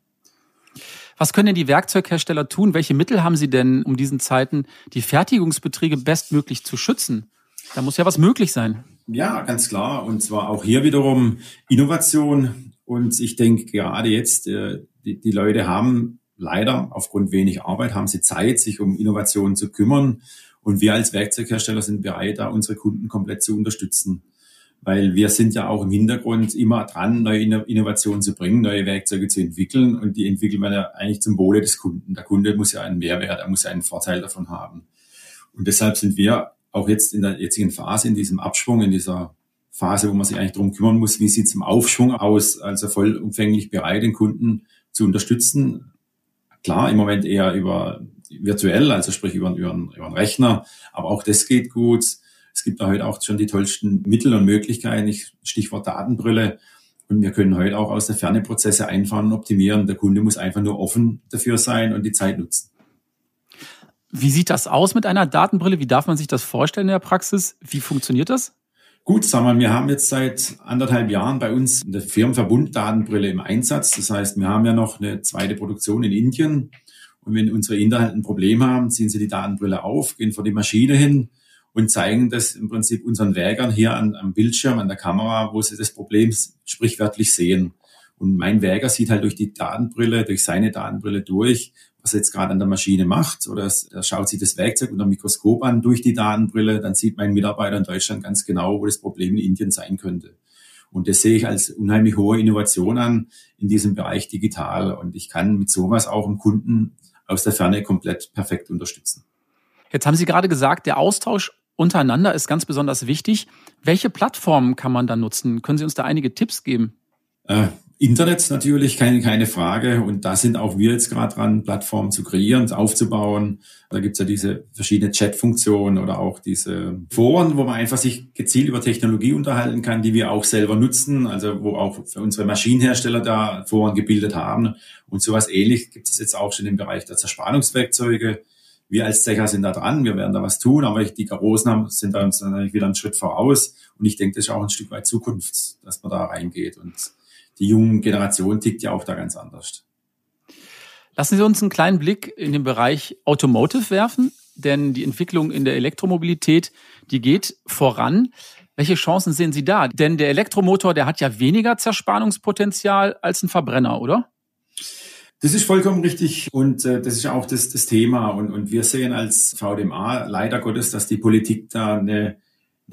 Was können denn die Werkzeughersteller tun? Welche Mittel haben sie denn, um diesen Zeiten die Fertigungsbetriebe bestmöglich zu schützen? Da muss ja was möglich sein. Ja, ganz klar. Und zwar auch hier wiederum Innovation, und ich denke, gerade jetzt, äh, die, die Leute haben leider aufgrund wenig Arbeit, haben sie Zeit, sich um Innovationen zu kümmern. Und wir als Werkzeughersteller sind bereit, da unsere Kunden komplett zu unterstützen. Weil wir sind ja auch im Hintergrund immer dran, neue Innovationen zu bringen, neue Werkzeuge zu entwickeln. Und die entwickeln wir ja eigentlich zum Wohle des Kunden. Der Kunde muss ja einen Mehrwert, er muss ja einen Vorteil davon haben. Und deshalb sind wir auch jetzt in der jetzigen Phase, in diesem Abschwung, in dieser Phase, wo man sich eigentlich darum kümmern muss, wie sieht es im Aufschwung aus, also vollumfänglich bereit, den Kunden zu unterstützen. Klar, im Moment eher über virtuell, also sprich über, über, über einen Rechner, aber auch das geht gut. Es gibt da heute auch schon die tollsten Mittel und Möglichkeiten, Stichwort Datenbrille. Und wir können heute auch aus der Ferne Prozesse einfahren und optimieren. Der Kunde muss einfach nur offen dafür sein und die Zeit nutzen. Wie sieht das aus mit einer Datenbrille? Wie darf man sich das vorstellen in der Praxis? Wie funktioniert das? Gut, sagen wir, wir haben jetzt seit anderthalb Jahren bei uns eine Firmenverbunddatenbrille im Einsatz. Das heißt, wir haben ja noch eine zweite Produktion in Indien. Und wenn unsere Inder ein Problem haben, ziehen sie die Datenbrille auf, gehen vor die Maschine hin und zeigen das im Prinzip unseren Werkern hier an, am Bildschirm, an der Kamera, wo sie das Problem sprichwörtlich sehen. Und mein Werker sieht halt durch die Datenbrille, durch seine Datenbrille durch, was er jetzt gerade an der Maschine macht. Oder er schaut sich das Werkzeug unter dem Mikroskop an durch die Datenbrille. Dann sieht mein Mitarbeiter in Deutschland ganz genau, wo das Problem in Indien sein könnte. Und das sehe ich als unheimlich hohe Innovation an in diesem Bereich digital. Und ich kann mit sowas auch im Kunden aus der Ferne komplett perfekt unterstützen. Jetzt haben Sie gerade gesagt, der Austausch untereinander ist ganz besonders wichtig. Welche Plattformen kann man da nutzen? Können Sie uns da einige Tipps geben? Äh, Internet natürlich, keine, keine Frage. Und da sind auch wir jetzt gerade dran, Plattformen zu kreieren, aufzubauen. Da gibt's ja diese verschiedenen Chat-Funktionen oder auch diese Foren, wo man einfach sich gezielt über Technologie unterhalten kann, die wir auch selber nutzen, also wo auch für unsere Maschinenhersteller da Foren gebildet haben. Und sowas ähnlich gibt es jetzt auch schon im Bereich der Zerspannungswerkzeuge. Wir als Zecher sind da dran, wir werden da was tun, aber die Großen sind da uns natürlich wieder einen Schritt voraus. Und ich denke, das ist auch ein Stück weit Zukunft, dass man da reingeht. Und die junge Generation tickt ja auch da ganz anders. Lassen Sie uns einen kleinen Blick in den Bereich Automotive werfen, denn die Entwicklung in der Elektromobilität, die geht voran. Welche Chancen sehen Sie da? Denn der Elektromotor, der hat ja weniger Zerspannungspotenzial als ein Verbrenner, oder? Das ist vollkommen richtig und äh, das ist auch das, das Thema. Und, und wir sehen als VDMA leider Gottes, dass die Politik da eine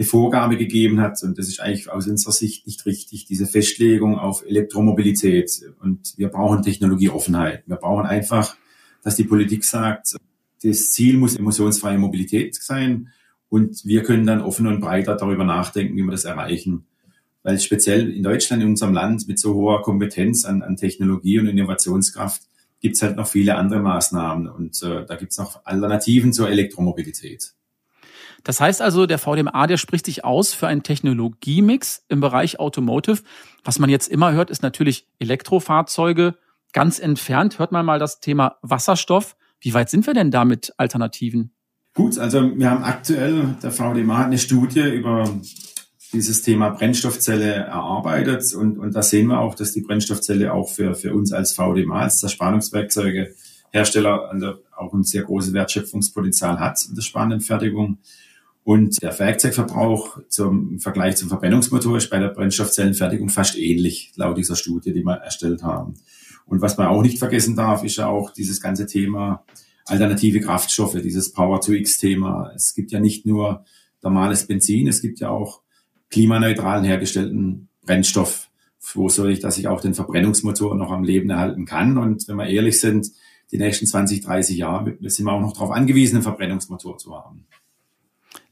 eine Vorgabe gegeben hat. Und das ist eigentlich aus unserer Sicht nicht richtig, diese Festlegung auf Elektromobilität. Und wir brauchen Technologieoffenheit. Wir brauchen einfach, dass die Politik sagt, das Ziel muss emissionsfreie Mobilität sein. Und wir können dann offen und breiter darüber nachdenken, wie wir das erreichen. Weil speziell in Deutschland, in unserem Land mit so hoher Kompetenz an, an Technologie und Innovationskraft, gibt es halt noch viele andere Maßnahmen. Und äh, da gibt es noch Alternativen zur Elektromobilität. Das heißt also, der VDMA, der spricht sich aus für einen Technologiemix im Bereich Automotive. Was man jetzt immer hört, ist natürlich Elektrofahrzeuge. Ganz entfernt hört man mal das Thema Wasserstoff. Wie weit sind wir denn da mit Alternativen? Gut, also wir haben aktuell, der VDMA hat eine Studie über dieses Thema Brennstoffzelle erarbeitet und, und da sehen wir auch, dass die Brennstoffzelle auch für, für uns als VDMA, als Zerspannungswerkzeugehersteller, also auch ein sehr großes Wertschöpfungspotenzial hat in der Spanenfertigung. Und der Werkzeugverbrauch zum, Vergleich zum Verbrennungsmotor ist bei der Brennstoffzellenfertigung fast ähnlich, laut dieser Studie, die wir erstellt haben. Und was man auch nicht vergessen darf, ist ja auch dieses ganze Thema alternative Kraftstoffe, dieses Power-to-X-Thema. Es gibt ja nicht nur normales Benzin, es gibt ja auch klimaneutralen hergestellten Brennstoff, wo soll ich, dass ich auch den Verbrennungsmotor noch am Leben erhalten kann. Und wenn wir ehrlich sind, die nächsten 20, 30 Jahre sind wir auch noch darauf angewiesen, einen Verbrennungsmotor zu haben.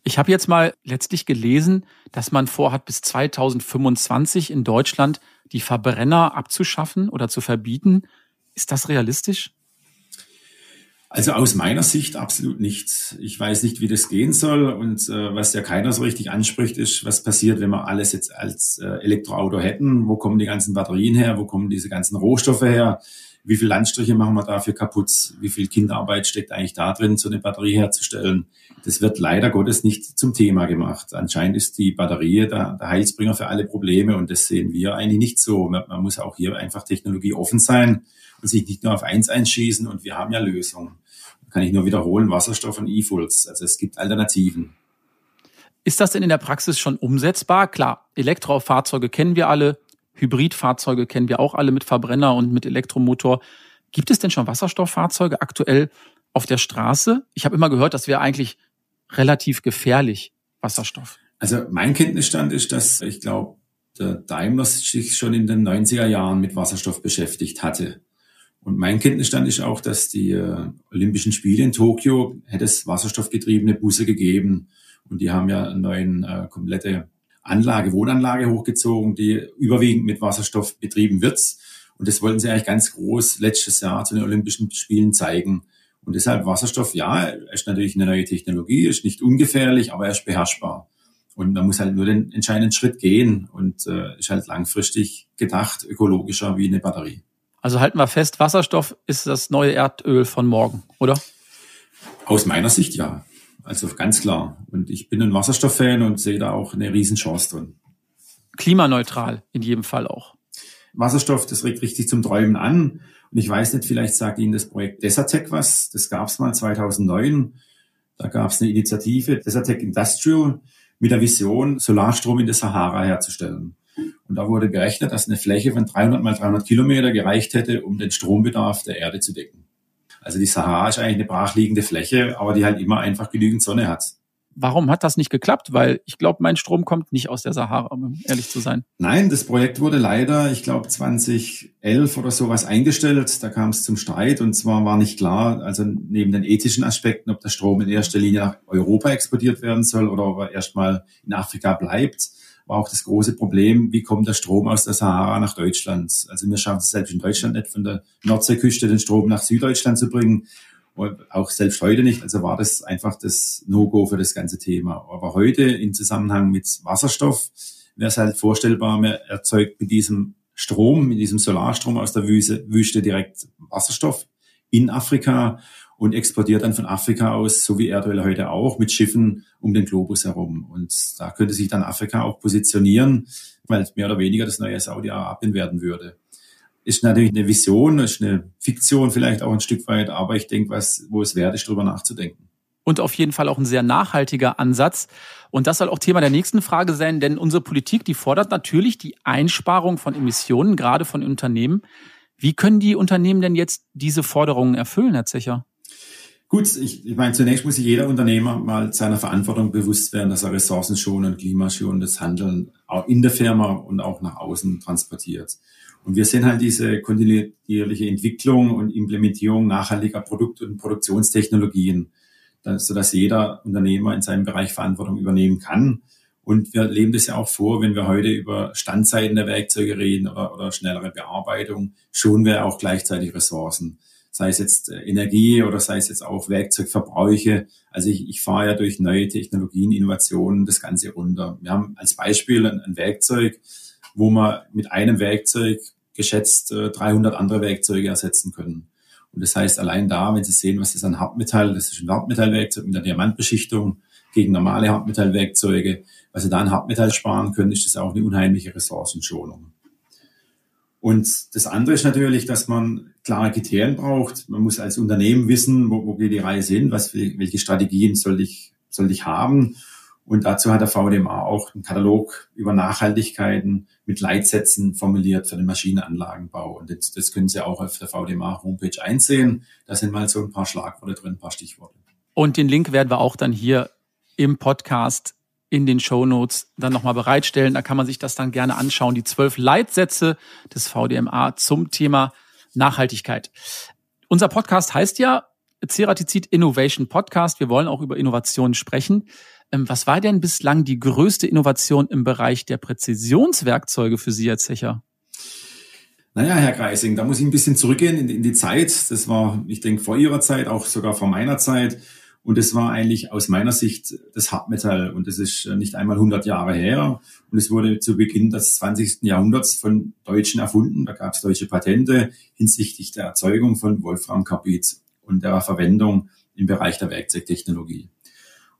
Ich habe jetzt mal letztlich gelesen, dass man vorhat, bis 2025 in Deutschland die Verbrenner abzuschaffen oder zu verbieten. Ist das realistisch? Also aus meiner Sicht absolut nicht. Ich weiß nicht, wie das gehen soll. Und äh, was ja keiner so richtig anspricht, ist, was passiert, wenn wir alles jetzt als äh, Elektroauto hätten? Wo kommen die ganzen Batterien her? Wo kommen diese ganzen Rohstoffe her? Wie viele Landstriche machen wir dafür kaputt? Wie viel Kinderarbeit steckt eigentlich da drin, so eine Batterie herzustellen? Das wird leider Gottes nicht zum Thema gemacht. Anscheinend ist die Batterie der, der Heilsbringer für alle Probleme und das sehen wir eigentlich nicht so. Man, man muss auch hier einfach Technologie offen sein und sich nicht nur auf eins einschießen und wir haben ja Lösungen. Kann ich nur wiederholen, Wasserstoff und E-Fuels. Also es gibt Alternativen. Ist das denn in der Praxis schon umsetzbar? Klar, Elektrofahrzeuge kennen wir alle, Hybridfahrzeuge kennen wir auch alle mit Verbrenner und mit Elektromotor. Gibt es denn schon Wasserstofffahrzeuge aktuell auf der Straße? Ich habe immer gehört, das wäre eigentlich relativ gefährlich, Wasserstoff. Also mein Kenntnisstand ist, dass ich glaube, der Daimler sich schon in den 90er Jahren mit Wasserstoff beschäftigt hatte. Und mein Kenntnisstand ist auch, dass die äh, Olympischen Spiele in Tokio hätte es wasserstoffgetriebene Busse gegeben. Und die haben ja eine neue äh, komplette Anlage, Wohnanlage hochgezogen, die überwiegend mit Wasserstoff betrieben wird. Und das wollten sie eigentlich ganz groß letztes Jahr zu den Olympischen Spielen zeigen. Und deshalb Wasserstoff, ja, ist natürlich eine neue Technologie, ist nicht ungefährlich, aber er ist beherrschbar. Und man muss halt nur den entscheidenden Schritt gehen und äh, ist halt langfristig gedacht, ökologischer wie eine Batterie. Also halten wir fest, Wasserstoff ist das neue Erdöl von morgen, oder? Aus meiner Sicht ja. Also ganz klar. Und ich bin ein Wasserstofffan und sehe da auch eine Riesenchance drin. Klimaneutral in jedem Fall auch. Wasserstoff, das regt richtig zum Träumen an. Und ich weiß nicht, vielleicht sagt Ihnen das Projekt Desertec was. Das gab es mal 2009. Da gab es eine Initiative, Desertec Industrial, mit der Vision, Solarstrom in der Sahara herzustellen. Und da wurde berechnet, dass eine Fläche von 300 mal 300 Kilometer gereicht hätte, um den Strombedarf der Erde zu decken. Also die Sahara ist eigentlich eine brachliegende Fläche, aber die halt immer einfach genügend Sonne hat. Warum hat das nicht geklappt? Weil ich glaube, mein Strom kommt nicht aus der Sahara, um ehrlich zu sein. Nein, das Projekt wurde leider, ich glaube, 2011 oder sowas eingestellt. Da kam es zum Streit und zwar war nicht klar, also neben den ethischen Aspekten, ob der Strom in erster Linie nach Europa exportiert werden soll oder ob er erstmal in Afrika bleibt war auch das große Problem, wie kommt der Strom aus der Sahara nach Deutschland? Also wir schaffen es selbst in Deutschland nicht, von der Nordseeküste den Strom nach Süddeutschland zu bringen. Und auch selbst heute nicht. Also war das einfach das No-Go für das ganze Thema. Aber heute im Zusammenhang mit Wasserstoff wäre es halt vorstellbar, man erzeugt mit diesem Strom, mit diesem Solarstrom aus der Wüste, Wüste direkt Wasserstoff in Afrika und exportiert dann von Afrika aus, so wie Erdöl heute auch, mit Schiffen um den Globus herum. Und da könnte sich dann Afrika auch positionieren, weil mehr oder weniger das neue Saudi-Arabien werden würde. Ist natürlich eine Vision, ist eine Fiktion vielleicht auch ein Stück weit, aber ich denke, was, wo es wert ist, darüber nachzudenken. Und auf jeden Fall auch ein sehr nachhaltiger Ansatz. Und das soll auch Thema der nächsten Frage sein, denn unsere Politik, die fordert natürlich die Einsparung von Emissionen, gerade von Unternehmen. Wie können die Unternehmen denn jetzt diese Forderungen erfüllen, Herr Zecher? Gut, ich, ich meine, zunächst muss sich jeder Unternehmer mal seiner Verantwortung bewusst werden, dass er ressourcenschonend, klimaschonendes Handeln auch in der Firma und auch nach außen transportiert. Und wir sehen halt diese kontinuierliche Entwicklung und Implementierung nachhaltiger Produkt- und Produktionstechnologien, sodass jeder Unternehmer in seinem Bereich Verantwortung übernehmen kann. Und wir leben das ja auch vor, wenn wir heute über Standzeiten der Werkzeuge reden oder, oder schnellere Bearbeitung, schonen wir auch gleichzeitig Ressourcen sei es jetzt äh, Energie oder sei es jetzt auch Werkzeugverbräuche. Also ich, ich fahre ja durch neue Technologien, Innovationen das Ganze runter. Wir haben als Beispiel ein, ein Werkzeug, wo wir mit einem Werkzeug geschätzt 300 äh, andere Werkzeuge ersetzen können. Und das heißt, allein da, wenn Sie sehen, was das an Hartmetall, das ist ein Hartmetallwerkzeug mit einer Diamantbeschichtung gegen normale Hartmetallwerkzeuge, was Sie da an Hartmetall sparen können, ist das auch eine unheimliche Ressourcenschonung. Und das andere ist natürlich, dass man klare Kriterien braucht. Man muss als Unternehmen wissen, wo, wo geht die Reise hin, was, welche Strategien soll ich, soll ich haben. Und dazu hat der VDMA auch einen Katalog über Nachhaltigkeiten mit Leitsätzen formuliert für den Maschinenanlagenbau. Und das, das können Sie auch auf der VDMA Homepage einsehen. Da sind mal so ein paar Schlagworte drin, ein paar Stichworte. Und den Link werden wir auch dann hier im Podcast in den Show Notes dann nochmal bereitstellen. Da kann man sich das dann gerne anschauen. Die zwölf Leitsätze des VDMA zum Thema Nachhaltigkeit. Unser Podcast heißt ja Ceratizid Innovation Podcast. Wir wollen auch über Innovationen sprechen. Ähm, was war denn bislang die größte Innovation im Bereich der Präzisionswerkzeuge für Sie, Herr Zecher? Naja, Herr Kreising, da muss ich ein bisschen zurückgehen in, in die Zeit. Das war, ich denke, vor Ihrer Zeit, auch sogar vor meiner Zeit. Und das war eigentlich aus meiner Sicht das Hartmetall. Und das ist nicht einmal 100 Jahre her. Und es wurde zu Beginn des 20. Jahrhunderts von Deutschen erfunden. Da gab es deutsche Patente hinsichtlich der Erzeugung von Wolframkarbid und der Verwendung im Bereich der Werkzeugtechnologie.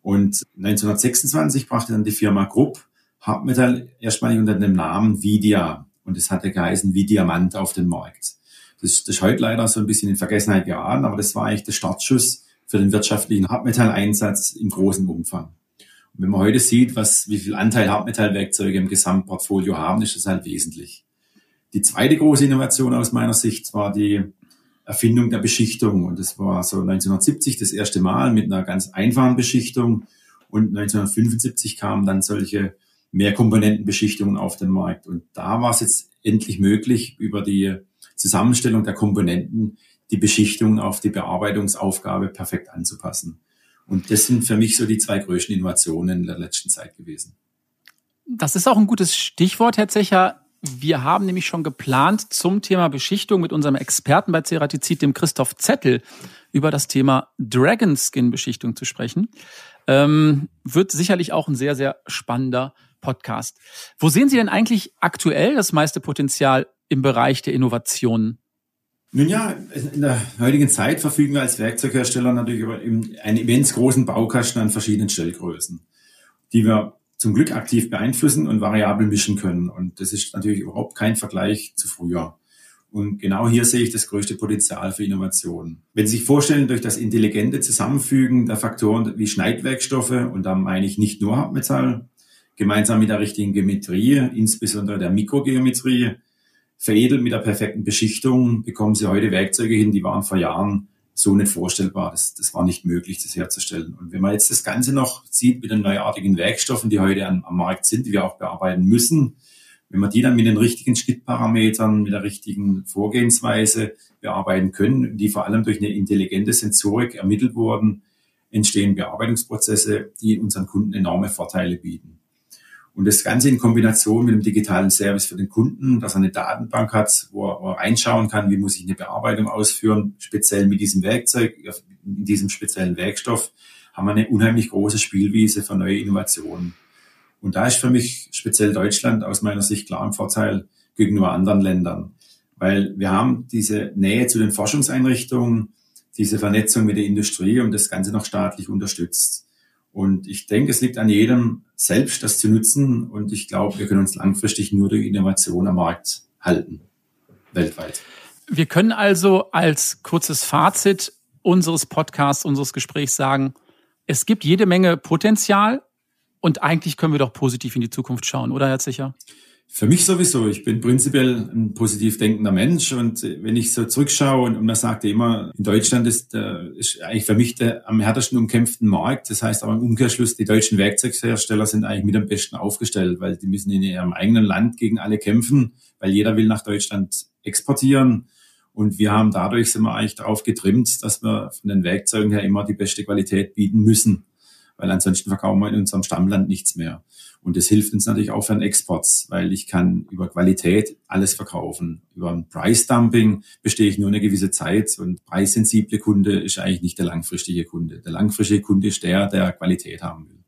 Und 1926 brachte dann die Firma Krupp Hartmetall erstmalig unter dem Namen Vidia. Und es hatte geheißen wie Diamant auf den Markt. Das, das ist heute leider so ein bisschen in Vergessenheit geraten, aber das war eigentlich der Startschuss für den wirtschaftlichen Hartmetalleinsatz im großen Umfang. Und wenn man heute sieht, was, wie viel Anteil Hartmetallwerkzeuge im Gesamtportfolio haben, ist das halt wesentlich. Die zweite große Innovation aus meiner Sicht war die Erfindung der Beschichtung. Und das war so 1970 das erste Mal mit einer ganz einfachen Beschichtung. Und 1975 kamen dann solche Mehrkomponentenbeschichtungen auf den Markt. Und da war es jetzt endlich möglich, über die Zusammenstellung der Komponenten die Beschichtung auf die Bearbeitungsaufgabe perfekt anzupassen. Und das sind für mich so die zwei größten Innovationen in der letzten Zeit gewesen. Das ist auch ein gutes Stichwort, Herr Zecher. Wir haben nämlich schon geplant, zum Thema Beschichtung mit unserem Experten bei Ceratizid, dem Christoph Zettel, über das Thema Dragon Skin Beschichtung zu sprechen. Ähm, wird sicherlich auch ein sehr, sehr spannender Podcast. Wo sehen Sie denn eigentlich aktuell das meiste Potenzial im Bereich der Innovationen? Nun ja, in der heutigen Zeit verfügen wir als Werkzeughersteller natürlich über einen immens großen Baukasten an verschiedenen Stellgrößen, die wir zum Glück aktiv beeinflussen und variabel mischen können. Und das ist natürlich überhaupt kein Vergleich zu früher. Und genau hier sehe ich das größte Potenzial für Innovation. Wenn Sie sich vorstellen, durch das intelligente Zusammenfügen der Faktoren wie Schneidwerkstoffe, und da meine ich nicht nur Hartmetall, gemeinsam mit der richtigen Geometrie, insbesondere der Mikrogeometrie, veredelt mit der perfekten Beschichtung, bekommen Sie heute Werkzeuge hin, die waren vor Jahren so nicht vorstellbar. Das, das war nicht möglich, das herzustellen. Und wenn man jetzt das Ganze noch sieht mit den neuartigen Werkstoffen, die heute am, am Markt sind, die wir auch bearbeiten müssen, wenn wir die dann mit den richtigen Schnittparametern, mit der richtigen Vorgehensweise bearbeiten können, die vor allem durch eine intelligente Sensorik ermittelt wurden, entstehen Bearbeitungsprozesse, die unseren Kunden enorme Vorteile bieten. Und das Ganze in Kombination mit einem digitalen Service für den Kunden, dass er eine Datenbank hat, wo er, wo er reinschauen kann, wie muss ich eine Bearbeitung ausführen, speziell mit diesem Werkzeug, in diesem speziellen Werkstoff, haben wir eine unheimlich große Spielwiese für neue Innovationen. Und da ist für mich speziell Deutschland aus meiner Sicht klar ein Vorteil gegenüber anderen Ländern, weil wir haben diese Nähe zu den Forschungseinrichtungen, diese Vernetzung mit der Industrie und das Ganze noch staatlich unterstützt. Und ich denke, es liegt an jedem selbst, das zu nutzen. Und ich glaube, wir können uns langfristig nur durch Innovation am Markt halten, weltweit. Wir können also als kurzes Fazit unseres Podcasts, unseres Gesprächs sagen, es gibt jede Menge Potenzial und eigentlich können wir doch positiv in die Zukunft schauen, oder Herr Zicher? Für mich sowieso. Ich bin prinzipiell ein positiv denkender Mensch und wenn ich so zurückschaue und, und man sagt immer, in Deutschland ist, äh, ist eigentlich für mich der am härtesten umkämpften Markt. Das heißt aber im Umkehrschluss, die deutschen Werkzeughersteller sind eigentlich mit am besten aufgestellt, weil die müssen in ihrem eigenen Land gegen alle kämpfen, weil jeder will nach Deutschland exportieren. Und wir haben dadurch sind wir eigentlich darauf getrimmt, dass wir von den Werkzeugen her immer die beste Qualität bieten müssen weil ansonsten verkaufen wir in unserem Stammland nichts mehr. Und das hilft uns natürlich auch für den Export, weil ich kann über Qualität alles verkaufen. Über ein Price Dumping bestehe ich nur eine gewisse Zeit und preissensible Kunde ist eigentlich nicht der langfristige Kunde. Der langfristige Kunde ist der, der Qualität haben will.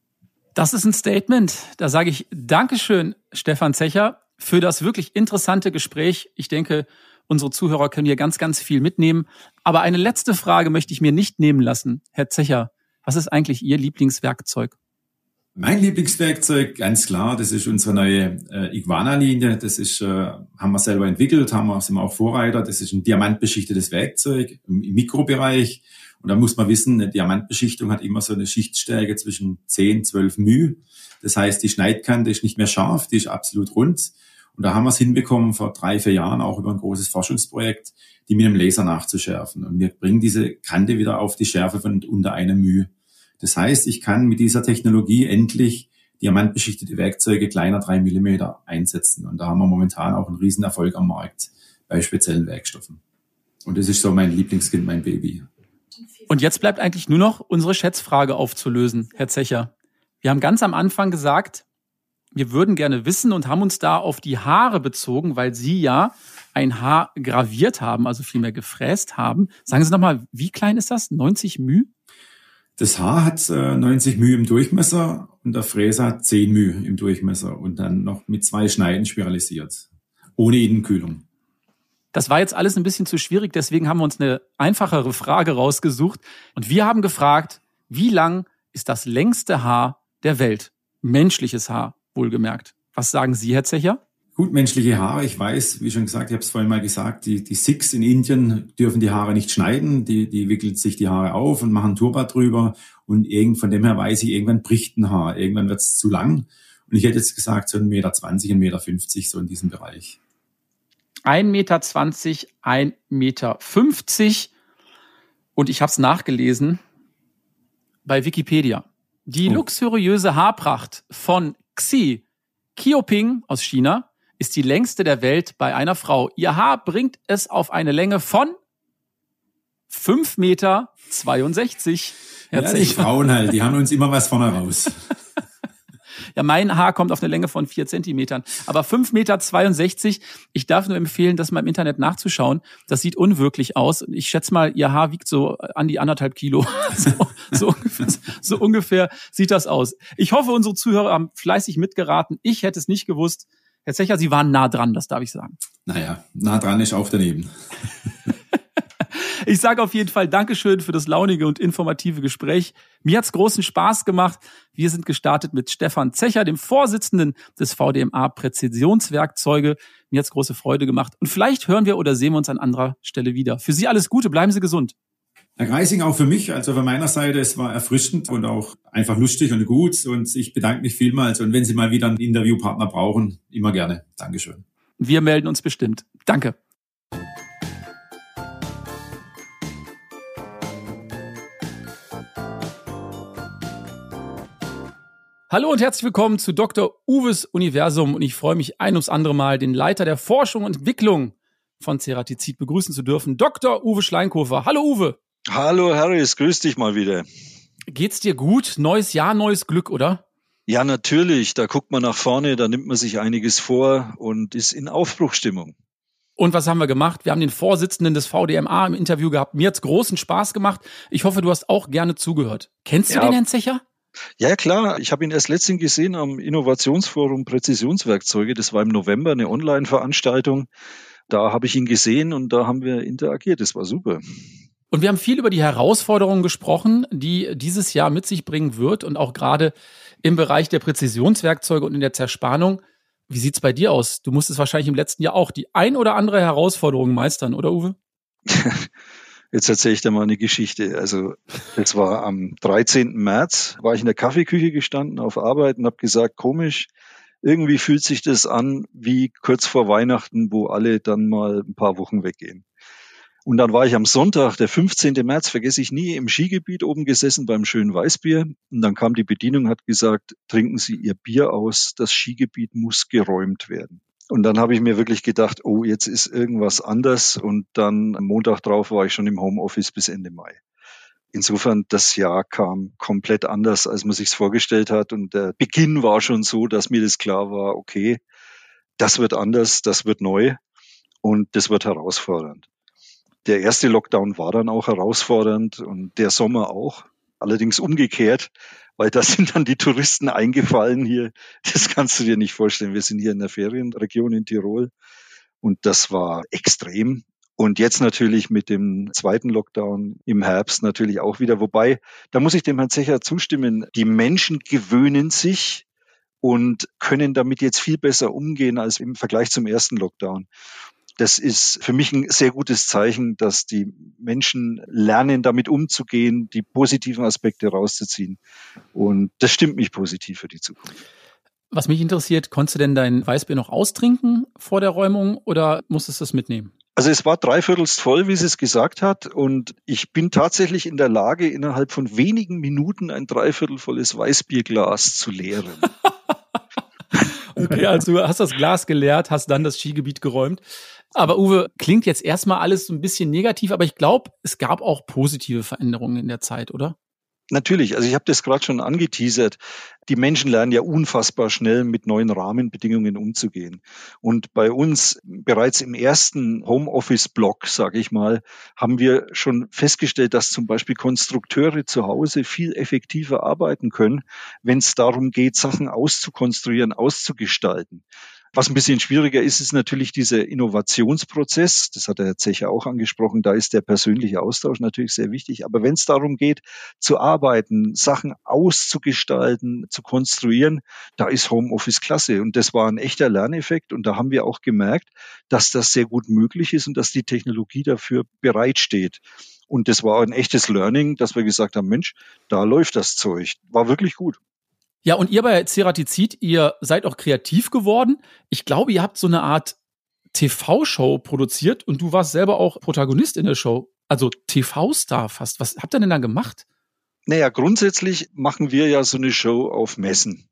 Das ist ein Statement. Da sage ich Dankeschön, Stefan Zecher, für das wirklich interessante Gespräch. Ich denke, unsere Zuhörer können hier ganz, ganz viel mitnehmen. Aber eine letzte Frage möchte ich mir nicht nehmen lassen. Herr Zecher, was ist eigentlich Ihr Lieblingswerkzeug? Mein Lieblingswerkzeug, ganz klar, das ist unsere neue äh, Iguana-Linie. Das ist, äh, haben wir selber entwickelt, haben wir, sind wir auch Vorreiter. Das ist ein diamantbeschichtetes Werkzeug im, im Mikrobereich. Und da muss man wissen, eine Diamantbeschichtung hat immer so eine Schichtstärke zwischen 10, 12 μ. Das heißt, die Schneidkante ist nicht mehr scharf, die ist absolut rund. Und da haben wir es hinbekommen, vor drei, vier Jahren auch über ein großes Forschungsprojekt, die mit einem Laser nachzuschärfen. Und wir bringen diese Kante wieder auf die Schärfe von unter einer Mühe. Das heißt, ich kann mit dieser Technologie endlich diamantbeschichtete Werkzeuge kleiner drei Millimeter einsetzen. Und da haben wir momentan auch einen riesen Erfolg am Markt bei speziellen Werkstoffen. Und das ist so mein Lieblingskind, mein Baby. Und jetzt bleibt eigentlich nur noch unsere Schätzfrage aufzulösen, Herr Zecher. Wir haben ganz am Anfang gesagt, wir würden gerne wissen und haben uns da auf die Haare bezogen, weil Sie ja ein Haar graviert haben, also vielmehr gefräst haben. Sagen Sie nochmal, wie klein ist das? 90 μ? Das Haar hat äh, 90 μ im Durchmesser und der Fräser hat 10 μ im Durchmesser und dann noch mit zwei Schneiden spiralisiert. Ohne Innenkühlung. Das war jetzt alles ein bisschen zu schwierig, deswegen haben wir uns eine einfachere Frage rausgesucht. Und wir haben gefragt, wie lang ist das längste Haar der Welt? Menschliches Haar wohlgemerkt. Was sagen Sie, Herr Zecher? Gut, menschliche Haare. Ich weiß, wie schon gesagt, ich habe es vorhin mal gesagt, die, die Sikhs in Indien dürfen die Haare nicht schneiden. Die, die wickeln sich die Haare auf und machen Turban drüber. Und irgend, von dem her weiß ich, irgendwann bricht ein Haar. Irgendwann wird es zu lang. Und ich hätte jetzt gesagt, so ein Meter, zwanzig, ein Meter, fünfzig, so in diesem Bereich. Ein Meter, zwanzig, ein Meter, fünfzig. Und ich habe es nachgelesen bei Wikipedia. Die oh. luxuriöse Haarpracht von Xi Qioping aus China ist die längste der Welt bei einer Frau. Ihr Haar bringt es auf eine Länge von 5 Meter 62. Ja, die Frauen halt, die haben uns immer was vorne raus. Ja, mein Haar kommt auf eine Länge von vier Zentimetern. Aber fünf Meter. zweiundsechzig. Ich darf nur empfehlen, das mal im Internet nachzuschauen. Das sieht unwirklich aus. Ich schätze mal, ihr Haar wiegt so an die anderthalb Kilo. so, so, ungefähr, so ungefähr sieht das aus. Ich hoffe, unsere Zuhörer haben fleißig mitgeraten. Ich hätte es nicht gewusst. Herr Zecher, Sie waren nah dran, das darf ich sagen. Naja, nah dran ist auch daneben. Ich sage auf jeden Fall Dankeschön für das launige und informative Gespräch. Mir hat's großen Spaß gemacht. Wir sind gestartet mit Stefan Zecher, dem Vorsitzenden des VDMA Präzisionswerkzeuge. Mir hat's große Freude gemacht. Und vielleicht hören wir oder sehen wir uns an anderer Stelle wieder. Für Sie alles Gute, bleiben Sie gesund. Herr Greising, auch für mich, also von meiner Seite, es war erfrischend und auch einfach lustig und gut. Und ich bedanke mich vielmals. Und wenn Sie mal wieder einen Interviewpartner brauchen, immer gerne. Dankeschön. Wir melden uns bestimmt. Danke. Hallo und herzlich willkommen zu Dr. Uwes Universum und ich freue mich ein ums andere Mal, den Leiter der Forschung und Entwicklung von Ceratizid begrüßen zu dürfen, Dr. Uwe Schleinkofer. Hallo Uwe. Hallo Harris, grüß dich mal wieder. Geht's dir gut? Neues Jahr, neues Glück, oder? Ja, natürlich. Da guckt man nach vorne, da nimmt man sich einiges vor und ist in Aufbruchstimmung. Und was haben wir gemacht? Wir haben den Vorsitzenden des VDMA im Interview gehabt. Mir hat's großen Spaß gemacht. Ich hoffe, du hast auch gerne zugehört. Kennst du ja. den Herrn Zecher? Ja, klar. Ich habe ihn erst letztens gesehen am Innovationsforum Präzisionswerkzeuge. Das war im November eine Online-Veranstaltung. Da habe ich ihn gesehen und da haben wir interagiert. Das war super. Und wir haben viel über die Herausforderungen gesprochen, die dieses Jahr mit sich bringen wird und auch gerade im Bereich der Präzisionswerkzeuge und in der Zerspannung. Wie sieht's bei dir aus? Du musstest wahrscheinlich im letzten Jahr auch die ein oder andere Herausforderung meistern, oder Uwe? Jetzt erzähle ich dir mal eine Geschichte. Also, das war am 13. März, war ich in der Kaffeeküche gestanden auf Arbeit und habe gesagt, komisch, irgendwie fühlt sich das an wie kurz vor Weihnachten, wo alle dann mal ein paar Wochen weggehen. Und dann war ich am Sonntag, der 15. März, vergesse ich nie, im Skigebiet oben gesessen beim schönen Weißbier. Und dann kam die Bedienung, hat gesagt, trinken Sie Ihr Bier aus, das Skigebiet muss geräumt werden. Und dann habe ich mir wirklich gedacht, oh, jetzt ist irgendwas anders. Und dann am Montag drauf war ich schon im Homeoffice bis Ende Mai. Insofern, das Jahr kam komplett anders, als man sich's vorgestellt hat. Und der Beginn war schon so, dass mir das klar war, okay, das wird anders, das wird neu und das wird herausfordernd. Der erste Lockdown war dann auch herausfordernd und der Sommer auch. Allerdings umgekehrt, weil da sind dann die Touristen eingefallen hier. Das kannst du dir nicht vorstellen. Wir sind hier in der Ferienregion in Tirol und das war extrem. Und jetzt natürlich mit dem zweiten Lockdown im Herbst natürlich auch wieder. Wobei, da muss ich dem Herrn Zecher zustimmen, die Menschen gewöhnen sich und können damit jetzt viel besser umgehen als im Vergleich zum ersten Lockdown. Das ist für mich ein sehr gutes Zeichen, dass die Menschen lernen, damit umzugehen, die positiven Aspekte rauszuziehen. Und das stimmt mich positiv für die Zukunft. Was mich interessiert, konntest du denn dein Weißbier noch austrinken vor der Räumung oder musstest du es mitnehmen? Also es war dreiviertelst voll, wie sie es gesagt hat. Und ich bin tatsächlich in der Lage, innerhalb von wenigen Minuten ein dreiviertelvolles Weißbierglas zu leeren. okay, also du hast das Glas geleert, hast dann das Skigebiet geräumt. Aber Uwe, klingt jetzt erstmal alles so ein bisschen negativ, aber ich glaube, es gab auch positive Veränderungen in der Zeit, oder? Natürlich, also ich habe das gerade schon angeteasert. Die Menschen lernen ja unfassbar schnell mit neuen Rahmenbedingungen umzugehen. Und bei uns bereits im ersten Homeoffice-Block, sage ich mal, haben wir schon festgestellt, dass zum Beispiel Konstrukteure zu Hause viel effektiver arbeiten können, wenn es darum geht, Sachen auszukonstruieren, auszugestalten. Was ein bisschen schwieriger ist, ist natürlich dieser Innovationsprozess. Das hat der Herr Zecher auch angesprochen. Da ist der persönliche Austausch natürlich sehr wichtig. Aber wenn es darum geht, zu arbeiten, Sachen auszugestalten, zu konstruieren, da ist Homeoffice klasse. Und das war ein echter Lerneffekt. Und da haben wir auch gemerkt, dass das sehr gut möglich ist und dass die Technologie dafür bereitsteht. Und das war ein echtes Learning, dass wir gesagt haben, Mensch, da läuft das Zeug. War wirklich gut. Ja, und ihr bei Ceratizid, ihr seid auch kreativ geworden. Ich glaube, ihr habt so eine Art TV-Show produziert und du warst selber auch Protagonist in der Show. Also TV-Star fast. Was habt ihr denn da gemacht? Naja, grundsätzlich machen wir ja so eine Show auf Messen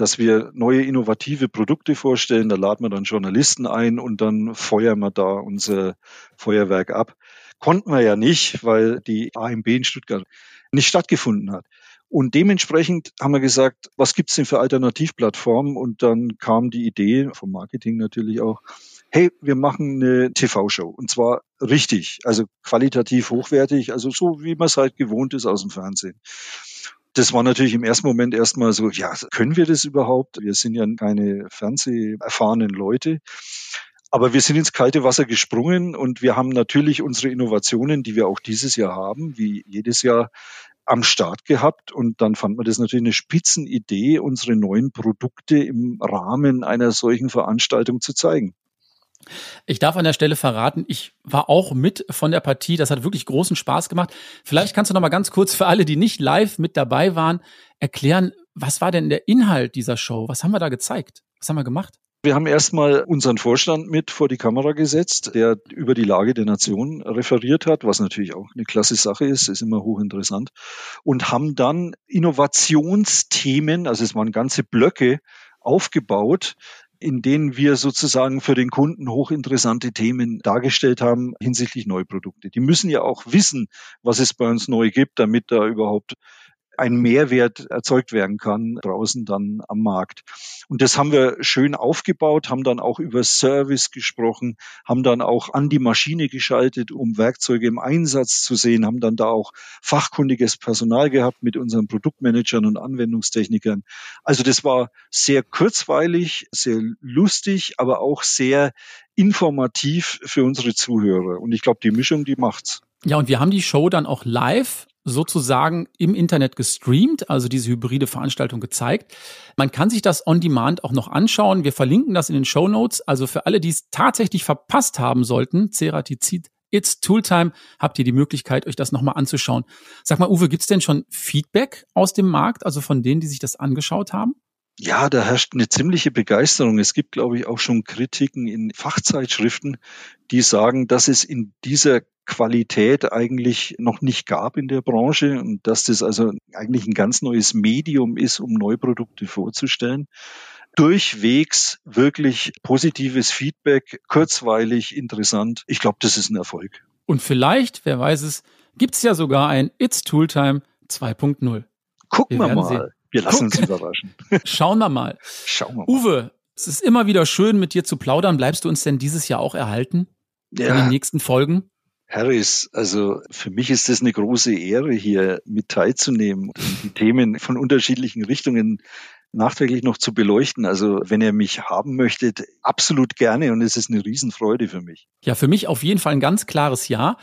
dass wir neue innovative Produkte vorstellen. Da laden wir dann Journalisten ein und dann feuern wir da unser Feuerwerk ab. Konnten wir ja nicht, weil die AMB in Stuttgart nicht stattgefunden hat. Und dementsprechend haben wir gesagt, was gibt's denn für Alternativplattformen? Und dann kam die Idee, vom Marketing natürlich auch, hey, wir machen eine TV-Show. Und zwar richtig, also qualitativ hochwertig, also so wie man es halt gewohnt ist aus dem Fernsehen. Das war natürlich im ersten Moment erstmal so, ja, können wir das überhaupt? Wir sind ja keine fernseherfahrenen Leute. Aber wir sind ins kalte Wasser gesprungen und wir haben natürlich unsere Innovationen, die wir auch dieses Jahr haben, wie jedes Jahr am Start gehabt und dann fand man das natürlich eine Spitzenidee, unsere neuen Produkte im Rahmen einer solchen Veranstaltung zu zeigen. Ich darf an der Stelle verraten, ich war auch mit von der Partie. Das hat wirklich großen Spaß gemacht. Vielleicht kannst du noch mal ganz kurz für alle, die nicht live mit dabei waren, erklären, was war denn der Inhalt dieser Show? Was haben wir da gezeigt? Was haben wir gemacht? Wir haben erstmal unseren Vorstand mit vor die Kamera gesetzt, der über die Lage der Nation referiert hat, was natürlich auch eine klasse Sache ist, ist immer hochinteressant. Und haben dann Innovationsthemen, also es waren ganze Blöcke aufgebaut, in denen wir sozusagen für den Kunden hochinteressante Themen dargestellt haben hinsichtlich Neuprodukte. Die müssen ja auch wissen, was es bei uns neu gibt, damit da überhaupt ein Mehrwert erzeugt werden kann draußen dann am Markt. Und das haben wir schön aufgebaut, haben dann auch über Service gesprochen, haben dann auch an die Maschine geschaltet, um Werkzeuge im Einsatz zu sehen, haben dann da auch fachkundiges Personal gehabt mit unseren Produktmanagern und Anwendungstechnikern. Also das war sehr kurzweilig, sehr lustig, aber auch sehr informativ für unsere Zuhörer. Und ich glaube, die Mischung, die macht's. Ja, und wir haben die Show dann auch live sozusagen im Internet gestreamt, also diese hybride Veranstaltung gezeigt. Man kann sich das on demand auch noch anschauen. Wir verlinken das in den Show Notes. Also für alle, die es tatsächlich verpasst haben sollten, Ceratizid It's Tooltime, habt ihr die Möglichkeit, euch das nochmal anzuschauen. Sag mal, Uwe, gibt's denn schon Feedback aus dem Markt, also von denen, die sich das angeschaut haben? Ja, da herrscht eine ziemliche Begeisterung. Es gibt, glaube ich, auch schon Kritiken in Fachzeitschriften, die sagen, dass es in dieser Qualität eigentlich noch nicht gab in der Branche und dass das also eigentlich ein ganz neues Medium ist, um Neuprodukte vorzustellen. Durchwegs wirklich positives Feedback, kurzweilig, interessant. Ich glaube, das ist ein Erfolg. Und vielleicht, wer weiß es, gibt es ja sogar ein It's Tooltime 2.0. Gucken wir, wir mal. Sehen. Wir lassen uns überraschen. Schauen wir mal. Schauen wir mal. Uwe, es ist immer wieder schön, mit dir zu plaudern. Bleibst du uns denn dieses Jahr auch erhalten? Ja. In den nächsten Folgen? Harris, also für mich ist es eine große Ehre, hier mit teilzunehmen und die Themen von unterschiedlichen Richtungen nachträglich noch zu beleuchten. Also wenn ihr mich haben möchtet, absolut gerne und es ist eine Riesenfreude für mich. Ja, für mich auf jeden Fall ein ganz klares Ja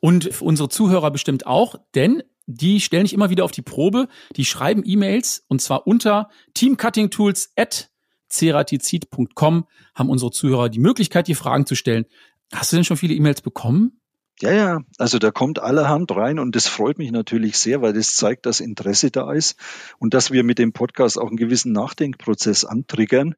und für unsere Zuhörer bestimmt auch, denn die stellen dich immer wieder auf die Probe. Die schreiben E-Mails und zwar unter teamcuttingtools at ceratizid.com haben unsere Zuhörer die Möglichkeit, die Fragen zu stellen. Hast du denn schon viele E-Mails bekommen? Ja, ja, also da kommt allerhand rein und das freut mich natürlich sehr, weil das zeigt, dass Interesse da ist und dass wir mit dem Podcast auch einen gewissen Nachdenkprozess antriggern.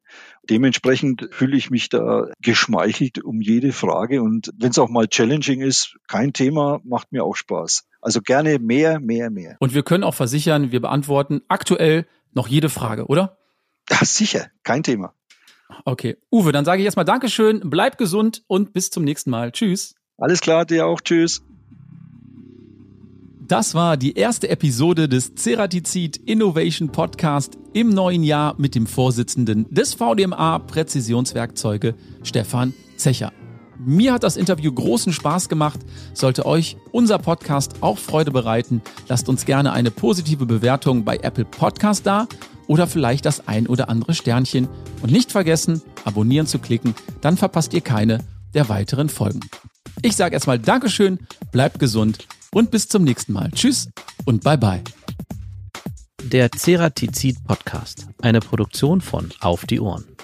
Dementsprechend fühle ich mich da geschmeichelt um jede Frage und wenn es auch mal challenging ist, kein Thema, macht mir auch Spaß. Also gerne mehr, mehr, mehr. Und wir können auch versichern, wir beantworten aktuell noch jede Frage, oder? Ja, sicher, kein Thema. Okay. Uwe, dann sage ich erstmal Dankeschön, bleib gesund und bis zum nächsten Mal. Tschüss. Alles klar, dir auch. Tschüss. Das war die erste Episode des Ceratizid Innovation Podcast im neuen Jahr mit dem Vorsitzenden des VDMA Präzisionswerkzeuge, Stefan Zecher. Mir hat das Interview großen Spaß gemacht. Sollte euch unser Podcast auch Freude bereiten, lasst uns gerne eine positive Bewertung bei Apple Podcast da oder vielleicht das ein oder andere Sternchen. Und nicht vergessen, abonnieren zu klicken, dann verpasst ihr keine der weiteren Folgen. Ich sage erstmal Dankeschön, bleibt gesund und bis zum nächsten Mal. Tschüss und bye bye. Der Ceratizid Podcast, eine Produktion von Auf die Ohren.